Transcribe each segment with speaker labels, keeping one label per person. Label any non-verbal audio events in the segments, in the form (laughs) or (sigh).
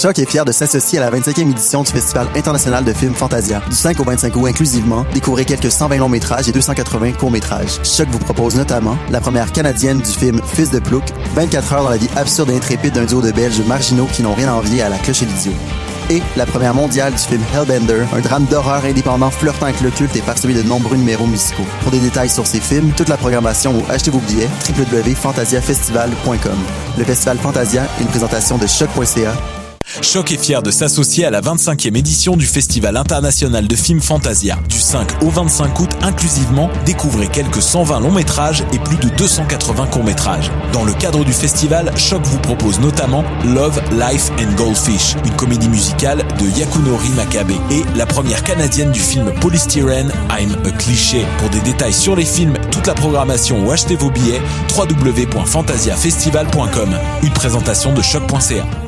Speaker 1: Choc est fier de s'associer à la 25e édition du Festival international de films Fantasia. Du 5 au 25 août inclusivement, découvrez quelques 120 longs métrages et 280 courts métrages. Choc vous propose notamment la première canadienne du film Fils de Plouc, 24 heures dans la vie absurde et intrépide d'un duo de Belges marginaux qui n'ont rien à envier à la cloche et l'idiot et la première mondiale du film Hellbender, un drame d'horreur indépendant flirtant avec le culte et parsemé de nombreux numéros musicaux. Pour des détails sur ces films, toute la programmation ou achetez vos billets, www.fantasiafestival.com. Le Festival Fantasia, une présentation de choc.ca
Speaker 2: Choc est fier de s'associer à la 25e édition du Festival international de films Fantasia. Du 5 au 25 août inclusivement, découvrez quelques 120 longs métrages et plus de 280 courts métrages. Dans le cadre du festival, Choc vous propose notamment Love, Life and Goldfish, une comédie musicale de Yakunori Makabe et la première canadienne du film Polystyrene, I'm a Cliché. Pour des détails sur les films, toute la programmation ou achetez vos billets, www.fantasiafestival.com. Une présentation de choc.ca.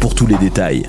Speaker 3: pour tous les détails.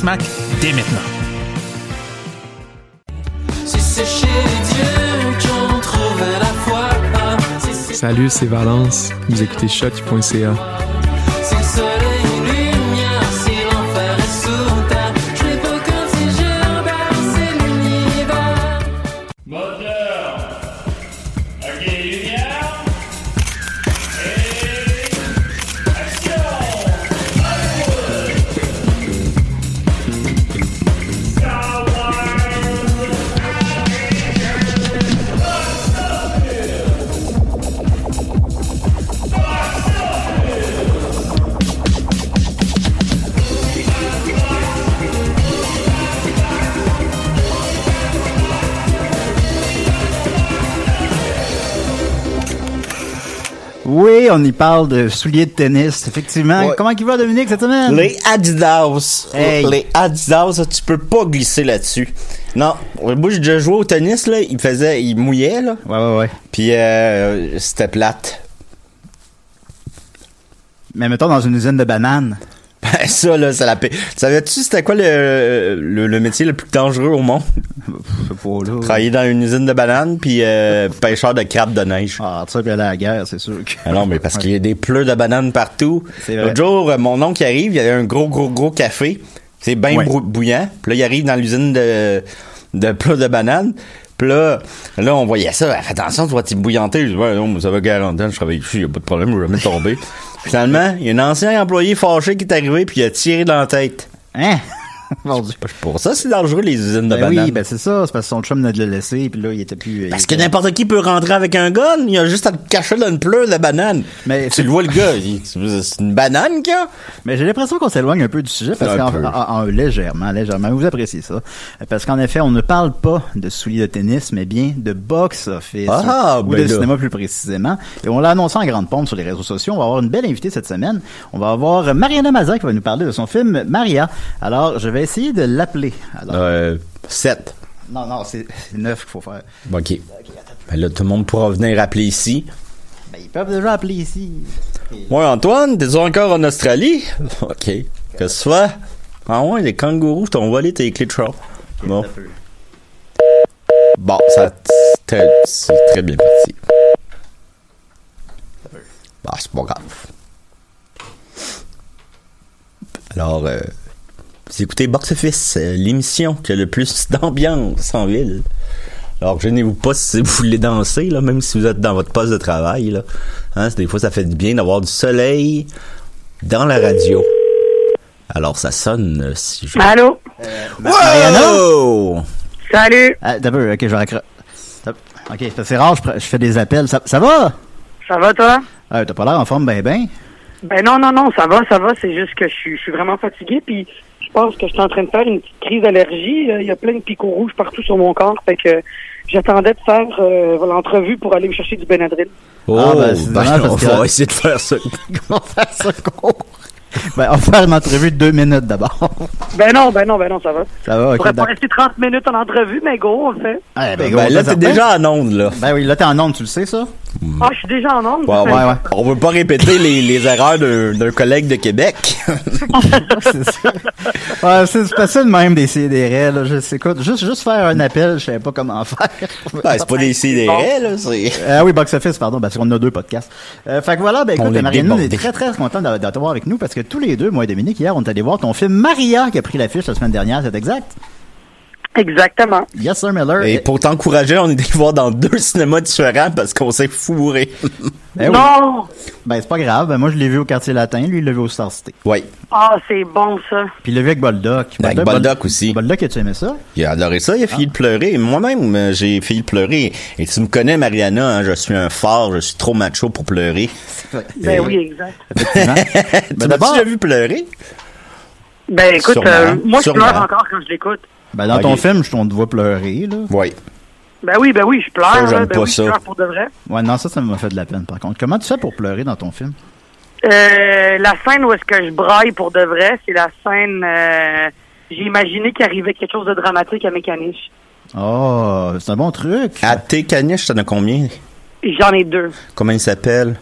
Speaker 4: Smack dès maintenant.
Speaker 5: Salut, c'est Valence. Vous écoutez shot.ca.
Speaker 6: On y parle de souliers de tennis, effectivement.
Speaker 7: Ouais.
Speaker 6: Comment il va, Dominique, cette semaine?
Speaker 7: Les Adidas.
Speaker 6: Hey.
Speaker 7: Les Adidas, tu peux pas glisser là-dessus. Non, moi j'ai déjà joué au tennis là, il faisait, il mouillait là.
Speaker 6: Ouais, ouais, ouais.
Speaker 7: Puis euh, c'était plate.
Speaker 6: Mais mettons dans une usine de bananes.
Speaker 7: Ben ça là, ça la paix. Savais-tu c'était quoi le, le, le métier le plus dangereux au monde?
Speaker 6: Pas, là.
Speaker 7: Travailler dans une usine de bananes puis euh, pêcheur de crabes de neige.
Speaker 6: Ah, tu sais, puis aller à la guerre, c'est sûr que...
Speaker 7: Ah non, mais parce qu'il y a des pleurs de bananes partout. L'autre jour, euh, mon oncle arrive, il y avait un gros, gros, gros café. C'est bien
Speaker 6: Ouais.
Speaker 7: bouillant. Puis là, il arrive dans l'usine de, de pleurs de bananes. Puis là, là, on voyait ça. Fais attention, tu vas t'y bouillanter. Je dis, ouais, non, mais ça va 40 ans, je travaille ici, y a pas de problème, je vais jamais tomber. (laughs) Finalement, il y a un ancien employé fâché qui est arrivé puis il a tiré dans la tête.
Speaker 6: Hein? (laughs)
Speaker 7: Pour ça, c'est dangereux, les usines de
Speaker 6: Ben
Speaker 7: bananes.
Speaker 6: oui, ben c'est ça. C'est parce que son chum venait de le laisser, puis là, il était plus...
Speaker 7: Parce que n'importe qui peut rentrer avec un gun. Il a juste à te cacher dans une pleure de banane.
Speaker 6: Mais
Speaker 7: tu le vois, le gars. C'est une banane, qu'il a?
Speaker 6: Mais j'ai l'impression qu'on s'éloigne un peu du sujet parce qu'en en- en- légèrement, légèrement. Vous appréciez ça. Parce qu'en effet, on ne parle pas de souliers de tennis, mais bien de box office.
Speaker 7: Ah,
Speaker 6: ou
Speaker 7: ben
Speaker 6: de
Speaker 7: là.
Speaker 6: cinéma plus précisément. Et on l'a annoncé en grande pompe sur les réseaux sociaux. On va avoir une belle invitée cette semaine. On va avoir Mariana Mazza qui va nous parler de son film Maria. Alors, je vais essayer de l'appeler. Alors,
Speaker 7: Euh, 7.
Speaker 6: Non, non, c'est c'est neuf qu'il faut faire.
Speaker 7: OK. Ben là, tout le monde pourra venir appeler ici.
Speaker 6: Ben, ils peuvent déjà appeler ici.
Speaker 7: Ouais, Antoine, t'es encore en Australie? (laughs) OK. Qu'est-ce que tu fais? Ah ouais, les kangourous t'ont volé tes clés de char. Bon. Bon, ça, c'est c'est très bien parti. Bah, c'est pas grave. Alors, euh, vous écoutez Box Office, euh, l'émission qui a le plus (laughs) d'ambiance en ville. Alors, gênez-vous pas si vous voulez danser, là, même si vous êtes dans votre poste de travail, là. Hein, des fois, ça fait du bien d'avoir du soleil dans la radio. Alors, ça sonne euh, si je...
Speaker 8: Allô?
Speaker 7: Wow!
Speaker 8: Salut!
Speaker 6: Ah, d'abord, ok, je vais raccro- Ok, c'est- c'est rare, je, fais des appels. Ça, ça va?
Speaker 8: Ça va, toi?
Speaker 6: Ah, T'as pas l'air en forme, ben ben?
Speaker 8: Ben non, non, non, ça va, ça va. C'est juste que je suis, je suis vraiment fatigué, puis je pense que je suis en train de faire une petite crise d'allergie. Euh, Il y a plein de picots rouges partout sur mon corps, fait que j'attendais de faire euh, l'entrevue pour aller me chercher du Benadryl.
Speaker 7: Oh,
Speaker 6: Ah, ben, c'est
Speaker 7: ben, on
Speaker 6: parce
Speaker 7: va
Speaker 6: que-
Speaker 7: essayer de faire ça. (laughs)
Speaker 6: On va faire ça. Ben, on va faire une entrevue de deux minutes d'abord. (laughs)
Speaker 8: Ben non, ben non, ben non, ça va.
Speaker 6: Ça va, ok.
Speaker 8: pourrais pas
Speaker 6: d'accord.
Speaker 8: rester 30 minutes en entrevue, mais go, on le fait.
Speaker 6: Ah,
Speaker 7: Ben,
Speaker 6: go,
Speaker 7: là, t'es déjà en onde, là.
Speaker 6: Ben oui, là, t'es en onde, tu le sais, ça?
Speaker 8: Ah, je suis déjà en onde.
Speaker 7: Ouais, ouais, ouais. (laughs) On veut pas répéter les, les erreurs d'un collègue de Québec. (laughs)
Speaker 6: c'est facile même des CDR, là. Je sais, écoute, juste, juste faire un appel, je savais pas comment faire.
Speaker 7: Ben, c'est pas des CDR, là.
Speaker 6: Ah oui, Box Office, pardon, parce qu'on a deux podcasts. Euh, fait que voilà, ben écoute, Marianne, on est très très content de, de t'avoir avec nous parce que tous les deux, moi et Dominique, hier, on est allé voir ton film Maria qui a pris l'affiche la semaine dernière, c'est exact?
Speaker 8: Exactement.
Speaker 6: Yes, sir, Miller.
Speaker 7: Et pour t'encourager, on est allé voir dans deux cinémas différents parce qu'on s'est fourré. (laughs)
Speaker 6: Ben oui.
Speaker 8: Non!
Speaker 6: Ben c'est pas grave, ben moi je l'ai vu au quartier latin, lui il l'a vu au Star City.
Speaker 7: Oui.
Speaker 8: Ah, c'est bon, ça.
Speaker 6: Puis il l'a vu avec Boldoc.
Speaker 7: Ben, avec Boldoc aussi.
Speaker 6: Boldoc, as-tu aimé ça?
Speaker 7: Il a adoré ça, il a fini de pleurer. Moi-même, euh, j'ai fini de pleurer. Et tu me connais, Mariana, hein, je suis un fort, je suis trop macho pour pleurer. (laughs)
Speaker 8: Ben oui, exact.
Speaker 6: Effectivement. (laughs)
Speaker 7: tu déjà vu pleurer?
Speaker 8: Ben écoute, euh, moi je pleure encore quand je l'écoute.
Speaker 6: Ben dans ton film, je t'en te vois pleurer, là.
Speaker 7: Oui.
Speaker 8: Ben oui, ben oui, je pleure.
Speaker 7: Ça,
Speaker 8: là. ben
Speaker 7: pas
Speaker 8: oui,
Speaker 7: ça.
Speaker 8: je pleure pour de vrai.
Speaker 6: Ouais, non, ça, ça m'a fait de la peine, par contre. Comment tu fais pour pleurer dans ton film?
Speaker 8: Euh, la scène où est-ce que je braille pour de vrai, c'est la scène. euh, J'ai imaginé qu'il arrivait quelque chose de dramatique à mes caniches.
Speaker 6: Oh, c'est un bon truc.
Speaker 7: À tes caniches, t'en as combien?
Speaker 8: J'en ai deux.
Speaker 7: Comment ils s'appellent?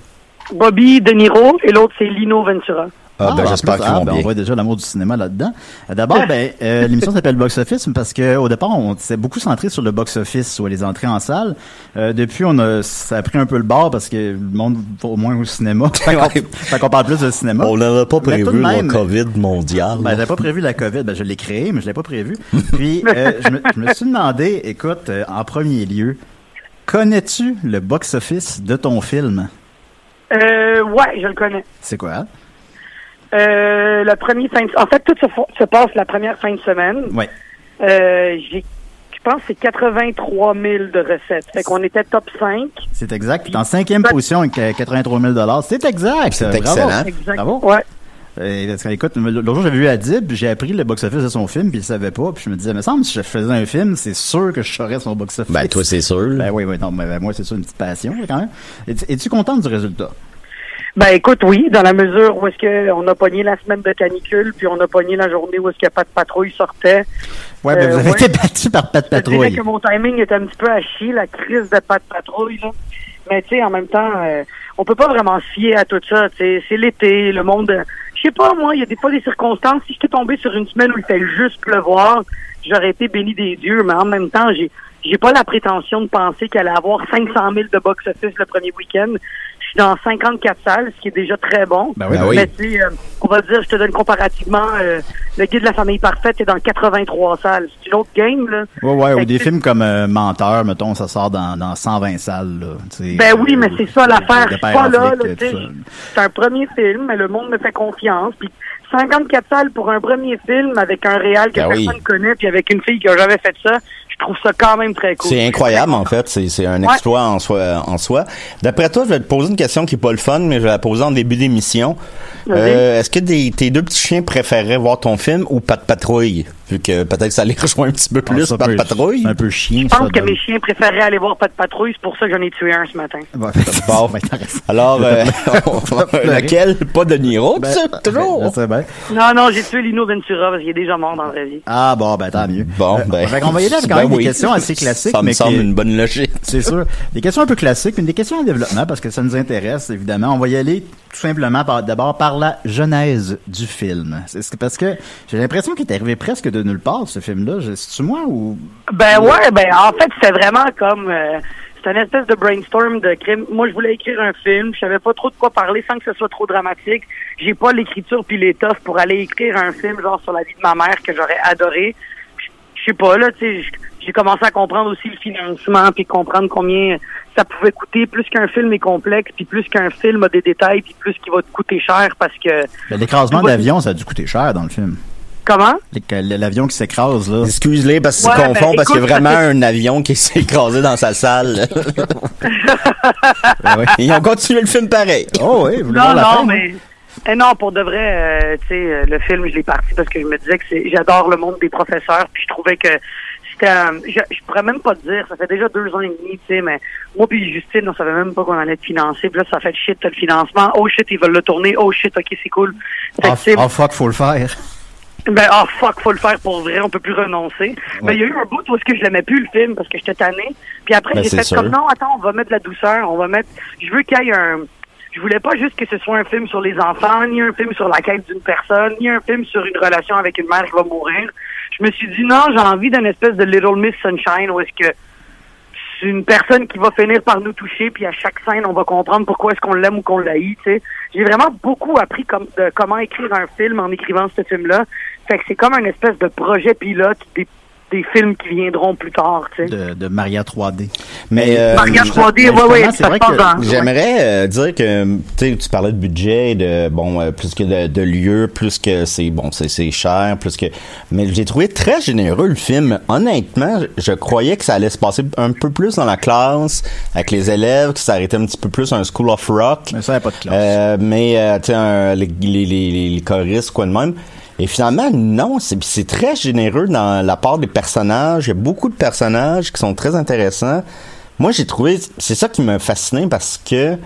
Speaker 8: Bobby De Niro et l'autre c'est Lino Ventura.
Speaker 7: Ah, ben,
Speaker 6: en
Speaker 7: j'espère
Speaker 6: plus,
Speaker 7: qu'ils
Speaker 6: ah,
Speaker 7: vont
Speaker 6: ben,
Speaker 7: bien.
Speaker 6: On voit déjà l'amour du cinéma là-dedans. Euh, D'abord, ben, (laughs) euh, l'émission s'appelle Box Office parce que au départ, on s'est beaucoup centré sur le box office ou les entrées en salle. Euh, depuis, on a, ça a pris un peu le bord parce que le monde va au moins au cinéma. (laughs) fait qu'on parle plus de cinéma.
Speaker 7: On n'avait pas prévu
Speaker 6: même-
Speaker 7: le COVID mondial.
Speaker 6: Ben, j'avais pas prévu la COVID. Ben, je l'ai créé, mais je l'ai pas prévu. (laughs) Puis, euh, je, me, je me suis demandé, écoute, euh, en premier lieu, connais-tu le box office de ton film?
Speaker 8: Euh, ouais, je le connais.
Speaker 6: C'est quoi?
Speaker 8: Euh, le premier fin de... En fait, tout se, se passe la première fin de semaine.
Speaker 6: Ouais.
Speaker 8: Euh, j'ai, je pense que c'est 83 000 de recettes. Fait qu'on était top 5.
Speaker 6: C'est exact. Puis en cinquième position avec euh, 83 000 C'est exact.
Speaker 7: C'est
Speaker 6: Bravo.
Speaker 7: excellent.
Speaker 8: Exact.
Speaker 6: Bravo.
Speaker 8: Ouais.
Speaker 6: Euh, parce que, écoute, l'autre jour, j'avais vu Adib, puis j'ai appris le box-office de son film, puis il savait pas, puis je me disais, mais semble, si je faisais un film, c'est sûr que je saurais son box-office.
Speaker 7: Ben, toi, c'est sûr.
Speaker 6: Ben oui, oui, non, mais ben, moi, c'est ça, une petite passion, quand même. Es-tu es-tu contente du résultat?
Speaker 8: Ben écoute, oui, dans la mesure où est-ce que on a pogné la semaine de canicule, puis on a pogné la journée où est-ce que pas de patrouille sortait.
Speaker 6: Ouais, ben,
Speaker 8: Euh,
Speaker 6: vous avez
Speaker 8: ouais.
Speaker 6: été battu par
Speaker 8: Je dirais
Speaker 6: Patrouille.
Speaker 8: que mon timing était un petit peu à chier, la crise de pas de patrouille, là. Mais tu sais, en même temps, euh, on peut pas vraiment se fier à tout ça. C'est l'été, le monde. euh, Je sais pas, moi, il y a des fois des circonstances. Si j'étais tombé sur une semaine où il fait juste pleuvoir, j'aurais été béni des dieux. Mais en même temps, j'ai j'ai pas la prétention de penser qu'elle allait avoir 500 000 de box-office le premier week-end. Je suis dans 54 salles, ce qui est déjà très bon.
Speaker 6: Ben oui,
Speaker 7: Ben oui.
Speaker 8: Mais tu sais, euh, on va dire, je te donne comparativement, euh, le guide de la famille parfaite est dans 83 salles. C'est une autre game, là.
Speaker 6: Ouais, ouais, ou des films comme euh, Menteur, mettons, ça sort dans, dans 120 salles, là. tu
Speaker 8: Ben oui,
Speaker 6: euh,
Speaker 8: mais c'est ça l'affaire. Je suis pas là, là, tu. C'est un premier film, mais le monde me fait confiance. Puis 54 salles pour un premier film avec un réal que
Speaker 7: Ben oui.
Speaker 8: personne connaît, puis avec une fille qui a jamais fait ça, trouve ça quand même très cool.
Speaker 7: C'est incroyable, en fait. C'est, c'est un
Speaker 8: Ouais.
Speaker 7: exploit en soi. En soi. D'après toi, je vais te poser une question qui est pas le fun, mais je vais la poser en début d'émission. Euh, est-ce que des- tes deux petits chiens préféreraient voir ton film ou Pat Patrouille? Vu que peut-être ça les (laughs) rejoint un petit peu
Speaker 6: Ah,
Speaker 7: plus,
Speaker 6: ça
Speaker 7: Pat Patrouille.
Speaker 6: Un peu chiant,
Speaker 8: Je
Speaker 6: ça.
Speaker 8: pense que mes chiens préféraient aller voir pas de patrouille, c'est pour ça que j'en ai tué un ce matin. (laughs)
Speaker 7: Bon. Alors, euh, (laughs) lequel? Pas de Niro,
Speaker 6: Ben,
Speaker 7: tu sais, toujours.
Speaker 6: ben.
Speaker 8: Non, non, j'ai tué Lino Ventura parce qu'il est déjà mort dans la vraie vie.
Speaker 6: Ah bon, ben tant mieux.
Speaker 7: Bon,
Speaker 6: Euh,
Speaker 7: ben.
Speaker 6: qu'on va y aller avec quand
Speaker 7: ben
Speaker 6: même
Speaker 7: oui.
Speaker 6: des questions assez classiques,
Speaker 7: Ça me
Speaker 6: mais
Speaker 7: semble
Speaker 6: qui-
Speaker 7: une bonne logique.
Speaker 6: C'est sûr. Des questions un peu classiques, mais des questions en développement parce que ça nous intéresse, évidemment. On va y aller tout simplement par, d'abord par la genèse du film. C'est c'est parce que j'ai l'impression qu'il est arrivé presque de nulle part, ce film-là. C'est-tu moi ou...
Speaker 8: Ben ouais, ben en fait, c'était vraiment comme... euh, c'est une espèce de brainstorm de crime. Moi, je voulais écrire un film. Je savais pas trop de quoi parler sans que ce soit trop dramatique. J'ai pas l'écriture puis l'étoffe pour aller écrire un film genre sur la vie de ma mère que j'aurais adoré. je sais pas, là, tu sais, j'ai commencé à comprendre aussi le financement, puis comprendre combien ça pouvait coûter, plus qu'un film est complexe, puis plus qu'un film a des détails, puis plus qu'il va te coûter cher, parce que...
Speaker 6: L'écrasement d'avion, ça a dû coûter cher dans le film.
Speaker 8: Comment?
Speaker 6: L'avion qui s'écrase, là.
Speaker 7: Excuse-les parce qu'ils
Speaker 8: Ouais,
Speaker 7: se
Speaker 8: ben,
Speaker 7: confondent parce qu'il y a vraiment un avion qui s'est (laughs) écrasé dans sa salle. (laughs)
Speaker 6: Ben ouais.
Speaker 7: Ils ont continué le film pareil.
Speaker 6: Oh oui, vous
Speaker 8: Non, non,
Speaker 6: fin,
Speaker 8: mais... Eh non, pour de vrai, euh, tu sais, euh, le film, je l'ai parti parce que je me disais que c'est, j'adore le monde des professeurs, puis je trouvais que c'était, euh, je, je pourrais même pas te dire, ça fait déjà deux ans et demi, tu sais, mais moi puis Justine, on savait même pas qu'on allait te financer, puis là, ça fait shit, t'as le financement, oh shit, ils veulent le tourner, oh shit, ok, c'est cool. Fait que,
Speaker 6: Oh,
Speaker 8: tu sais,
Speaker 6: oh, fuck, faut le faire.
Speaker 8: Ben, oh fuck, faut le faire pour vrai, on peut plus renoncer. Mais il y a eu un bout où est-ce que je l'aimais plus, le film, parce que j'étais tanné. Puis après,
Speaker 7: Ben,
Speaker 8: j'ai fait
Speaker 7: sûr.
Speaker 8: comme, non, attends, on va mettre de la douceur, on va mettre, je veux qu'il y ait un, je voulais pas juste que ce soit un film sur les enfants, ni un film sur la quête d'une personne, ni un film sur une relation avec une mère qui va mourir. Je me suis dit, non, j'ai envie d'une espèce de Little Miss Sunshine où est-ce que c'est une personne qui va finir par nous toucher, puis à chaque scène, on va comprendre pourquoi est-ce qu'on l'aime ou qu'on l'haït, tu sais. J'ai vraiment beaucoup appris comme, de comment écrire un film en écrivant ce film-là. Fait que c'est comme un espèce de projet pilote des, des films qui viendront plus tard, tu sais.
Speaker 6: De, de Maria 3D.
Speaker 7: Mais euh,
Speaker 8: Maria
Speaker 6: je-
Speaker 8: 3D,
Speaker 6: mais
Speaker 8: ouais, ouais,
Speaker 6: justement, c'est
Speaker 8: ça
Speaker 6: vrai que
Speaker 7: J'aimerais euh, dire que tu sais tu parlais de budget de bon euh, plus que de, de lieux plus que c'est bon c'est c'est cher plus que mais j'ai trouvé très généreux le film honnêtement je, croyais que ça allait se passer un peu plus dans la classe avec les élèves que ça arrêtait un petit peu plus un school of rock
Speaker 6: Mais ça, y a pas de classe.
Speaker 7: Euh, mais tu sais les, les, les choristes quoi de même et finalement non c'est très généreux dans la part des personnages. Il y a beaucoup de personnages qui sont très intéressants. Moi j'ai trouvé c'est ça qui m'a fasciné parce que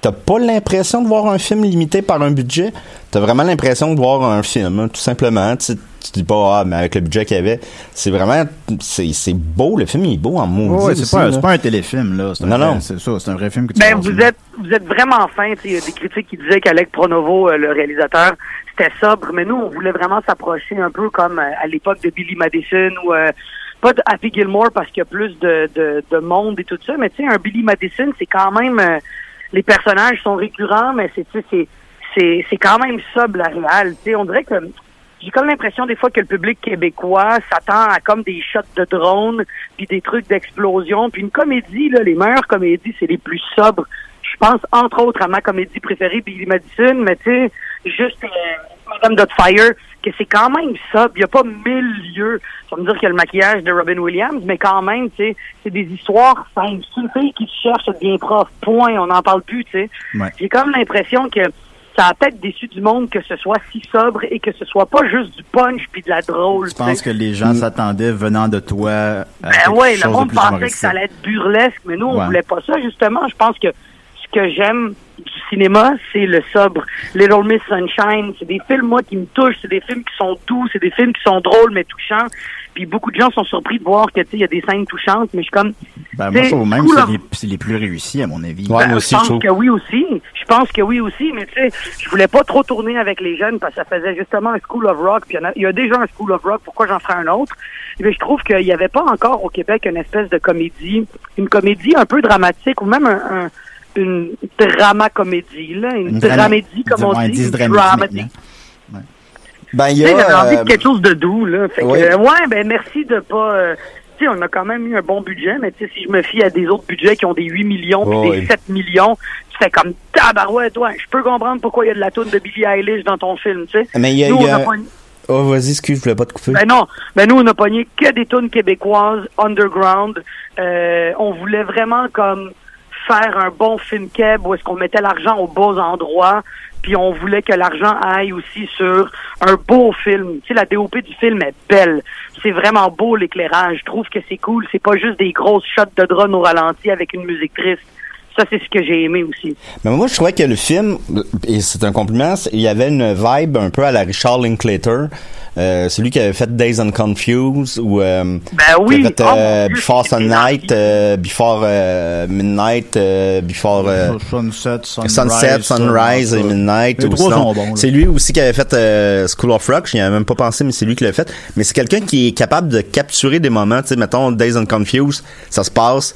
Speaker 7: t'as pas l'impression de voir un film limité par un budget. T'as vraiment l'impression de voir un film hein, tout simplement. Tu, tu dis pas ah mais avec le budget qu'il y avait c'est vraiment c'est beau. Le film il est beau en mots
Speaker 6: Ouais, c'est pas, pas un téléfilm, là. Un
Speaker 7: Non,
Speaker 6: vrai-
Speaker 7: non.
Speaker 6: C'est ça, c'est un vrai film que tu
Speaker 8: Ben, vous êtes, vous êtes vraiment fin. Il y a des critiques qui disaient qu'Alec Pronovo, euh, le réalisateur, c'était sobre, mais nous, on voulait vraiment s'approcher un peu comme euh, à l'époque de Billy Madison ou euh, pas de Happy Gilmore parce qu'il y a plus de, de, de monde et tout ça, mais tu sais, un Billy Madison, c'est quand même euh, les personnages sont récurrents, mais c'est c'est c'est c'est quand même sobre la réelle. Tu sais, on dirait que j'ai comme l'impression des fois que le public québécois s'attend à comme des shots de drone, puis des trucs d'explosion, puis une comédie là, les meilleures comédies, c'est les plus sobres. Je pense entre autres à ma comédie préférée, Billy Madison, mais tu sais, juste euh, Madame Dotfire, que c'est quand même sobre. Il n'y a pas mille lieux. Ça veut dire qu'il y a le maquillage de Robin Williams, mais quand même, tu sais, c'est des histoires simples. C'est une fille qui se cherche à bien prof. Point. On n'en parle plus, tu sais.
Speaker 6: Ouais.
Speaker 8: J'ai comme l'impression que ça a peut-être déçu du monde que ce soit si sobre et que ce soit pas juste du punch puis de la drôle.
Speaker 6: Je
Speaker 8: tu
Speaker 6: pense que les gens s'attendaient venant de toi à
Speaker 8: Ben ouais, le monde pensait que ça allait être burlesque, mais nous, on
Speaker 6: Ouais.
Speaker 8: voulait pas ça, justement. Je pense que ce que j'aime du cinéma, c'est le sobre. Little Miss Sunshine, c'est des films, moi, qui me touchent. C'est des films qui sont doux, c'est des films qui sont drôles, mais touchants. Puis beaucoup de gens sont surpris de voir que, tu sais, il y a des scènes touchantes, mais je suis comme...
Speaker 6: Ben, moi, je trouve même que
Speaker 8: of-
Speaker 6: c'est les, plus réussis, à mon avis.
Speaker 7: Ouais,
Speaker 8: Ben,
Speaker 7: moi aussi,
Speaker 8: je
Speaker 7: je
Speaker 8: pense que oui aussi. Je pense que oui aussi, mais tu sais, je voulais pas trop tourner avec les jeunes parce que ça faisait justement un School of Rock. Puis il y a- il y, a déjà un School of Rock. Pourquoi j'en ferais un autre? Mais je trouve qu'il y avait pas encore au Québec une espèce de comédie, une comédie un peu dramatique ou même un, un- une drama comédie là, une, dramédie comme on dit,
Speaker 6: dramédie
Speaker 7: ben il y
Speaker 8: j'avais
Speaker 7: a
Speaker 8: envie
Speaker 7: euh,
Speaker 8: de quelque chose de doux, là. Fait que,
Speaker 7: oui.
Speaker 8: euh, ouais, ben, merci de pas, euh, tu sais, on a quand même eu un bon budget, mais tu sais, si je me fie à des autres budgets qui ont des 8 millions puis des
Speaker 7: oui.
Speaker 8: 7 millions, tu fais comme tabarouette, ouais, je peux comprendre pourquoi il y a de la toune de Billie Eilish dans ton film, tu sais.
Speaker 7: mais il y a,
Speaker 8: Nous,
Speaker 7: y oh vas-y excuse je voulais pas te couper
Speaker 8: ben non, ben nous on a pogné que des tunes québécoises underground. Euh, on voulait vraiment comme faire un bon film keb où est-ce qu'on mettait l'argent aux beaux endroits, puis on voulait que l'argent aille aussi sur un beau film. Tu sais, la DOP du film est belle. C'est vraiment beau l'éclairage. Je trouve que c'est cool. C'est pas juste des grosses shots de drone au ralenti avec une musique triste. Ça, c'est ce que j'ai aimé aussi.
Speaker 7: Mais moi, je trouvais que le film, et c'est un compliment, il y avait une vibe un peu à la Richard Linklater. Euh, celui qui avait fait Days and Confused ou euh,
Speaker 8: Ben
Speaker 7: qui
Speaker 8: oui.
Speaker 7: avait fait,
Speaker 8: Oh,
Speaker 7: euh, Before Sunlight, euh, Before euh, Midnight, euh, Before euh,
Speaker 6: Sunset, Sunrise.
Speaker 7: Sunset, Sunrise et. Midnight. C'est lui aussi qui avait fait euh, School of Rock. J'y avais même pas pensé, mais c'est lui qui l'a fait. Mais c'est quelqu'un qui est capable de capturer des moments. Tu sais, mettons Days and Confused, ça se passe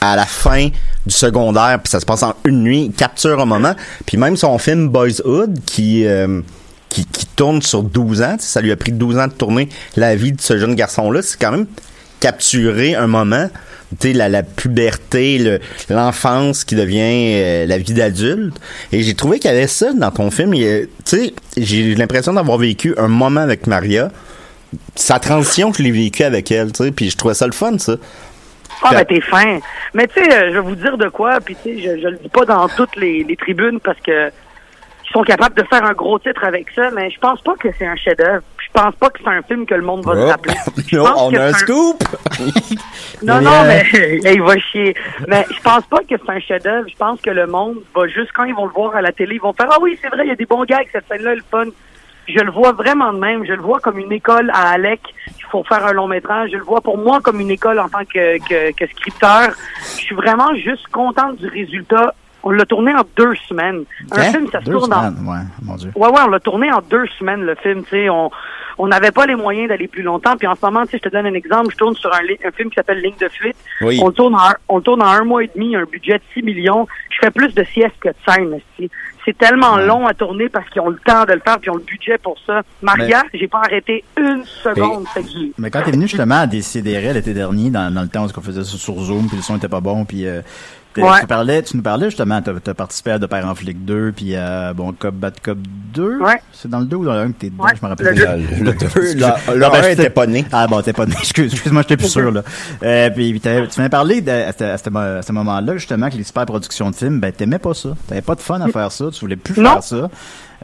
Speaker 7: à la fin du secondaire, puis ça se passe en une nuit. Il capture un moment. Puis même son film Boyshood, qui euh, qui, qui tourne sur 12 ans. Ça lui a pris 12 ans de tourner la vie de ce jeune garçon-là. C'est quand même capturer un moment, tu la, la puberté, le- l'enfance qui devient euh, la vie d'adulte. Et j'ai trouvé qu'il y avait ça dans ton film. Tu j'ai l'impression d'avoir vécu un moment avec Maria. Sa transition, je l'ai vécu avec elle, tu sais, puis je trouvais ça le fun, ça.
Speaker 8: Ah, ben t'es fin. Mais tu sais, euh, je vais vous dire de quoi, puis tu sais, je, je le dis pas dans toutes les, les tribunes parce que ils sont capables de faire un gros titre avec ça, mais je pense pas que c'est un chef-d'œuvre. Je pense pas que c'est un film que le monde va se
Speaker 7: Oh.
Speaker 8: rappeler. (laughs)
Speaker 7: On a un scoop! (laughs)
Speaker 8: Non,
Speaker 6: Mais, (laughs)
Speaker 8: non, mais il va chier. Mais je pense pas que c'est un chef-d'œuvre. Je pense que le monde va juste quand ils vont le voir à la télé, ils vont faire ah oui, c'est vrai, il y a des bons gags cette scène-là, le fun. Je le vois vraiment de même. Je le vois comme une école à Alec. Faut faire un long métrage. Je le vois pour moi comme une école en tant que, que, que scripteur. Je suis vraiment juste contente du résultat. On l'a tourné en deux semaines. Un
Speaker 6: Hein?
Speaker 8: film, ça se
Speaker 6: Deux
Speaker 8: tourne en
Speaker 6: semaines, ouais, mon Dieu.
Speaker 8: Ouais, ouais, on l'a tourné en deux semaines, le film, tu sais. On on n'avait pas les moyens d'aller plus longtemps. Puis en ce moment, tu sais, je te donne un exemple. Je tourne sur un, un film qui s'appelle Ligne de fuite.
Speaker 7: Oui.
Speaker 8: On tourne en un, on tourne en un mois et demi, un budget de 6 millions. Je fais plus de siestes que de scènes. C'est tellement long à tourner parce qu'ils ont le temps de le faire puis ils ont le budget pour ça. Maria, j'ai pas arrêté une seconde. Fait que j'ai-
Speaker 6: Mais quand t'es venu justement à Décideret l'été dernier, dans, dans le temps où on faisait ça sur Zoom, puis le son était pas bon, puis euh,
Speaker 8: Ouais.
Speaker 6: tu parlais, tu nous parlais justement, t'as as participé à De Père en flic 2, puis à bon Cop Bad Cop 2.
Speaker 8: Ouais.
Speaker 6: C'est dans le 2 ou dans le 1 que t'es dedans,
Speaker 8: Ouais,
Speaker 6: je me rappelle
Speaker 8: le
Speaker 6: plus.
Speaker 8: deux.
Speaker 7: Le deux, le-
Speaker 6: Ah,
Speaker 7: le
Speaker 6: ben,
Speaker 7: un
Speaker 6: j'étais-
Speaker 7: était pas né.
Speaker 6: Ah bon, t'es pas né. (laughs) Excuse- Excuse-moi, j'étais plus sûr là. Euh, puis tu m'as parlé de, à ce, à ce mo- à ce moment-là justement que les super productions de films, ben t'aimais pas ça. T'avais pas de fun à faire ça. Tu voulais plus
Speaker 8: Non.
Speaker 6: faire ça.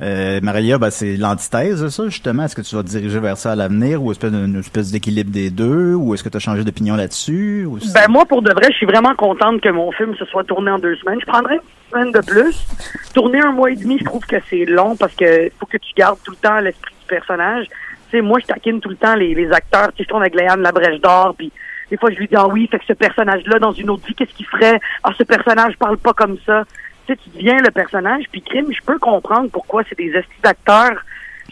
Speaker 6: Euh, Maria, ben c'est l'antithèse ça justement. Est-ce que tu vas te diriger vers ça à l'avenir ou espèce d'une espèce d'équilibre des deux ou est-ce que tu as changé d'opinion là-dessus ou
Speaker 8: Ben moi, pour de vrai, je suis vraiment contente que mon film se soit tourné en deux semaines. Je prendrais une semaine de plus. Tourner un mois et demi, je trouve que c'est long parce que faut que tu gardes tout le temps l'esprit du personnage. Tu sais, moi, je taquine tout le temps les, les acteurs. Tu sais, je tourne avec Léane Labrèche d'Or, puis des fois, je lui dis, ah oui, fait que ce personnage-là, dans une autre vie, qu'est-ce qu'il ferait? Ah, ce personnage parle pas comme ça. Tu deviens le personnage, puis crime, je peux comprendre pourquoi c'est des estis d'acteurs,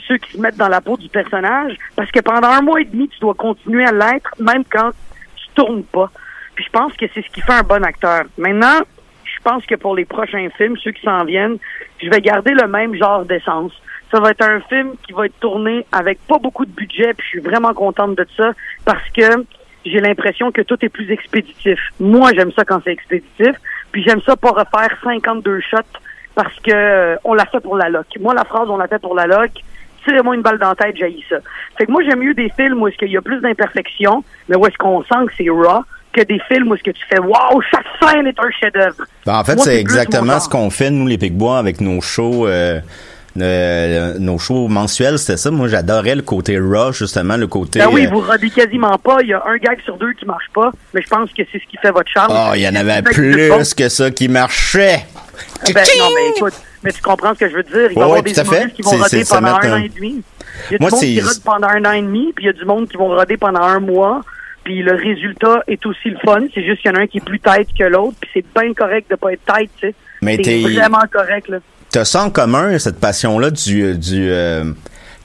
Speaker 8: ceux qui se mettent dans la peau du personnage, parce que pendant un mois et demi, tu dois continuer à l'être, même quand tu tournes pas. Puis je pense que c'est ce qui fait un bon acteur. Maintenant, je pense que pour les prochains films, ceux qui s'en viennent, je vais garder le même genre d'essence. Ça va être un film qui va être tourné avec pas beaucoup de budget, puis je suis vraiment contente de ça parce que j'ai l'impression que tout est plus expéditif. Moi, j'aime ça quand c'est expéditif, puis j'aime ça pas refaire 52 shots parce que euh, on l'a fait pour la loc. Moi, la phrase on l'a fait pour la loc, tirez-moi une balle dans la tête, j'ai ça. Fait que moi, j'aime mieux des films où est-ce qu'il y a plus d'imperfections, mais où est-ce qu'on sent que c'est raw, que des films où est-ce que tu fais wow, chaque scène est un chef-d'œuvre.
Speaker 7: Ben, en fait, c'est exactement ce qu'on fait, nous, les Picbois, avec nos shows, euh, euh, nos shows mensuels, c'était ça. Moi, j'adorais le côté raw, justement, le côté...
Speaker 8: Ben oui,
Speaker 7: euh,
Speaker 8: vous rodez quasiment pas. Il y a un gag sur deux qui marche pas, mais je pense que c'est ce qui fait votre charme.
Speaker 7: Oh, il y en avait
Speaker 8: que
Speaker 7: plus que ça qui marchait.
Speaker 8: Ben, non, mais écoute, mais tu comprends ce que je veux dire. Il va y
Speaker 7: Ouais,
Speaker 8: avoir
Speaker 7: ouais,
Speaker 8: des humoristes qui vont roder pendant un an et demi. Il y a
Speaker 7: Moi,
Speaker 8: du monde qui rode pendant un an et demi, puis il y a du monde qui vont roder pendant un mois. Puis le résultat est aussi le fun. C'est juste qu'il y en a un qui est plus tête que l'autre. Puis c'est bien correct de pas être tête, tu sais.
Speaker 7: Mais
Speaker 8: C'est vraiment correct, là.
Speaker 7: T'as ça en commun, cette passion-là du... du euh,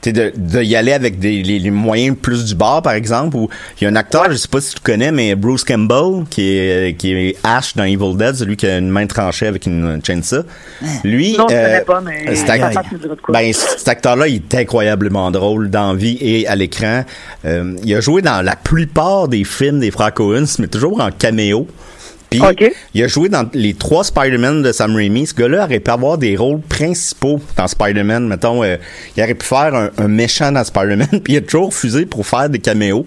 Speaker 7: t'sais, de, de y aller avec des, les, les moyens plus du bar, par exemple, où il y a un acteur, je sais pas si tu connais, mais Bruce Campbell, qui est, qui est Ash dans Evil Dead, celui qui a une main tranchée avec une chainsaw. Lui,
Speaker 8: Non,
Speaker 7: euh,
Speaker 8: connais pas, mais
Speaker 7: cet, ben, cet acteur-là, il est incroyablement drôle dans vie et à l'écran. Euh, il a joué dans la plupart des films des frères Coen, mais toujours en caméo. Puis,
Speaker 8: Ok.
Speaker 7: il a joué dans les trois Spider-Man de Sam Raimi. Ce gars-là aurait pu avoir des rôles principaux dans Spider-Man. Mettons, euh, il aurait pu faire un, un méchant dans Spider-Man, (laughs) puis il a toujours refusé pour faire des caméos.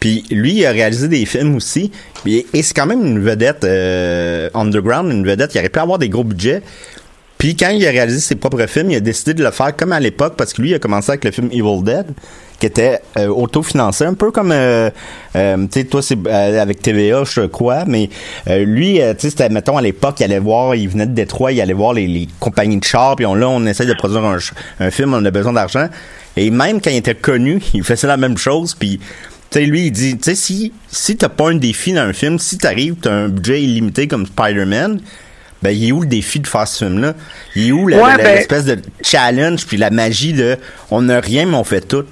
Speaker 7: Puis lui, il a réalisé des films aussi. Et c'est quand même une vedette euh, underground, une vedette. Il aurait pu avoir des gros budgets. Puis quand il a réalisé ses propres films, il a décidé de le faire comme à l'époque parce que lui, il a commencé avec le film Evil Dead, qui était euh, autofinancé, un peu comme, euh, euh, tu sais, toi, c'est euh, avec TVA, je crois, mais euh, lui, tu sais, c'était, mettons, à l'époque, il allait voir, il venait de Détroit, il allait voir les, compagnies de chars, puis on, là, on essaie de produire un, un film, on a besoin d'argent. Et même quand il était connu, (laughs) il faisait la même chose, puis... Tu sais, lui, il dit, tu sais, si, si t'as pas un défi dans un film, si t'arrives, t'as un budget illimité comme Spider-Man, ben, il est où le défi de faire ce film-là? Il est où
Speaker 8: Ouais, ben-
Speaker 7: l'espèce de challenge puis la magie de on n'a rien, mais on fait tout?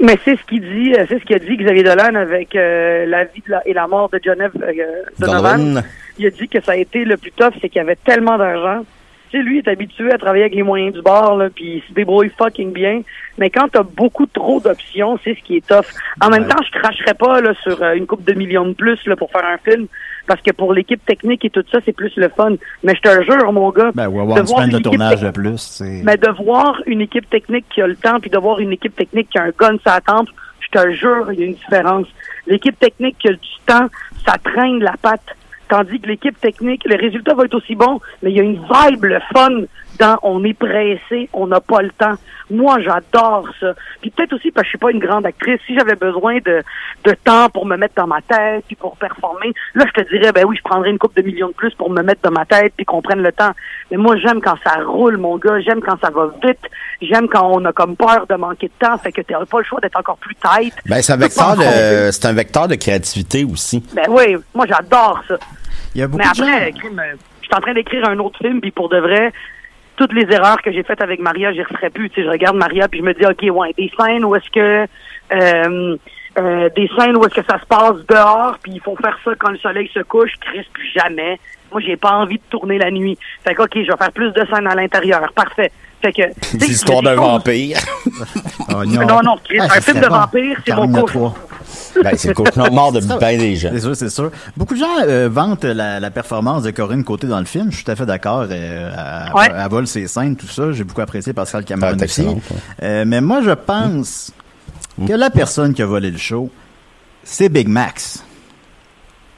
Speaker 8: Mais c'est ce qu'il dit, euh, c'est ce qu'a dit Xavier Dolan avec euh, la vie de la- et la mort de John F. euh, Donovan.
Speaker 7: Donovan.
Speaker 8: Il a dit que ça a été le plus tough, c'est qu'il y avait tellement d'argent Tu sais, lui est habitué à travailler avec les moyens du bord, là, puis il se débrouille fucking bien. Mais quand t'as beaucoup trop d'options, c'est ce qui est tough. En même temps, je cracherais pas là, sur une coupe de millions de plus là, pour faire un film, parce que pour l'équipe technique et tout ça, c'est plus le fun. Mais je te jure, mon gars,
Speaker 6: Ben, ouais,
Speaker 8: de
Speaker 6: one
Speaker 8: voir une
Speaker 6: de tournage de plus,
Speaker 8: mais de voir une équipe technique qui a le temps, puis de voir une équipe technique qui a un gun la tempe, je te jure, il y a une différence. L'équipe technique qui a du temps, ça traîne la patte. Tandis que l'équipe technique, le résultat va être aussi bon, mais il y a une vibe, le fun, dans on est pressé, on n'a pas le temps. Moi, j'adore ça. Puis peut-être aussi parce que je suis pas une grande actrice. Si j'avais besoin de, de temps pour me mettre dans ma tête, puis pour performer, là, je te dirais, ben oui, je prendrais une coupe de millions de plus pour me mettre dans ma tête, puis qu'on prenne le temps. Mais moi, j'aime quand ça roule, mon gars. J'aime quand ça va vite. J'aime quand on a comme peur de manquer de temps. Fait que t'as pas le choix d'être encore plus tight.
Speaker 7: Ben, c'est un vecteur de, c'est un vecteur de créativité aussi.
Speaker 8: Ben oui, moi, j'adore ça.
Speaker 6: Il y a beaucoup
Speaker 8: Mais
Speaker 6: de gens...
Speaker 8: après, euh, je suis en train d'écrire un autre film, puis pour de vrai, toutes les erreurs que j'ai faites avec Maria, j'y referai plus. Tu sais, je regarde Maria, puis je me dis, OK, ouais, des scènes où est-ce que... Euh, euh, des scènes où est-ce que ça se passe dehors, puis il faut faire ça quand le soleil se couche, Chris, plus jamais. Moi, j'ai pas envie de tourner la nuit. Fait que, OK, je vais faire plus de scènes à l'intérieur. Parfait. Fait que...
Speaker 7: des
Speaker 8: choses-
Speaker 7: vampires.
Speaker 6: Oh,
Speaker 8: Non, non, Chris,
Speaker 6: Ah,
Speaker 8: un film de
Speaker 6: bon.
Speaker 8: vampire, c'est mon.
Speaker 6: 3.
Speaker 7: Ben, c'est le cauchemar de (laughs) bien des gens.
Speaker 6: C'est sûr, c'est sûr. Beaucoup de gens euh, vantent la, la performance de Corinne Côté dans le film. Je suis tout à fait d'accord. Euh, à,
Speaker 8: Ouais.
Speaker 6: à vol ses scènes, tout ça. J'ai beaucoup apprécié Pascal Cameron
Speaker 7: Ah,
Speaker 6: aussi. Euh, mais moi, je pense que la personne qui a volé le show, c'est Big Max.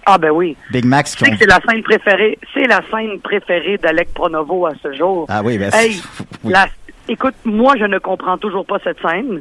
Speaker 8: Ah ben oui.
Speaker 6: Big Max
Speaker 8: Tu sais que c'est la scène préférée, c'est la scène préférée d'Alec Pronovo à ce jour.
Speaker 6: Ah oui, ben
Speaker 8: Hey,
Speaker 6: oui.
Speaker 8: la- écoute, moi je ne comprends toujours pas cette scène.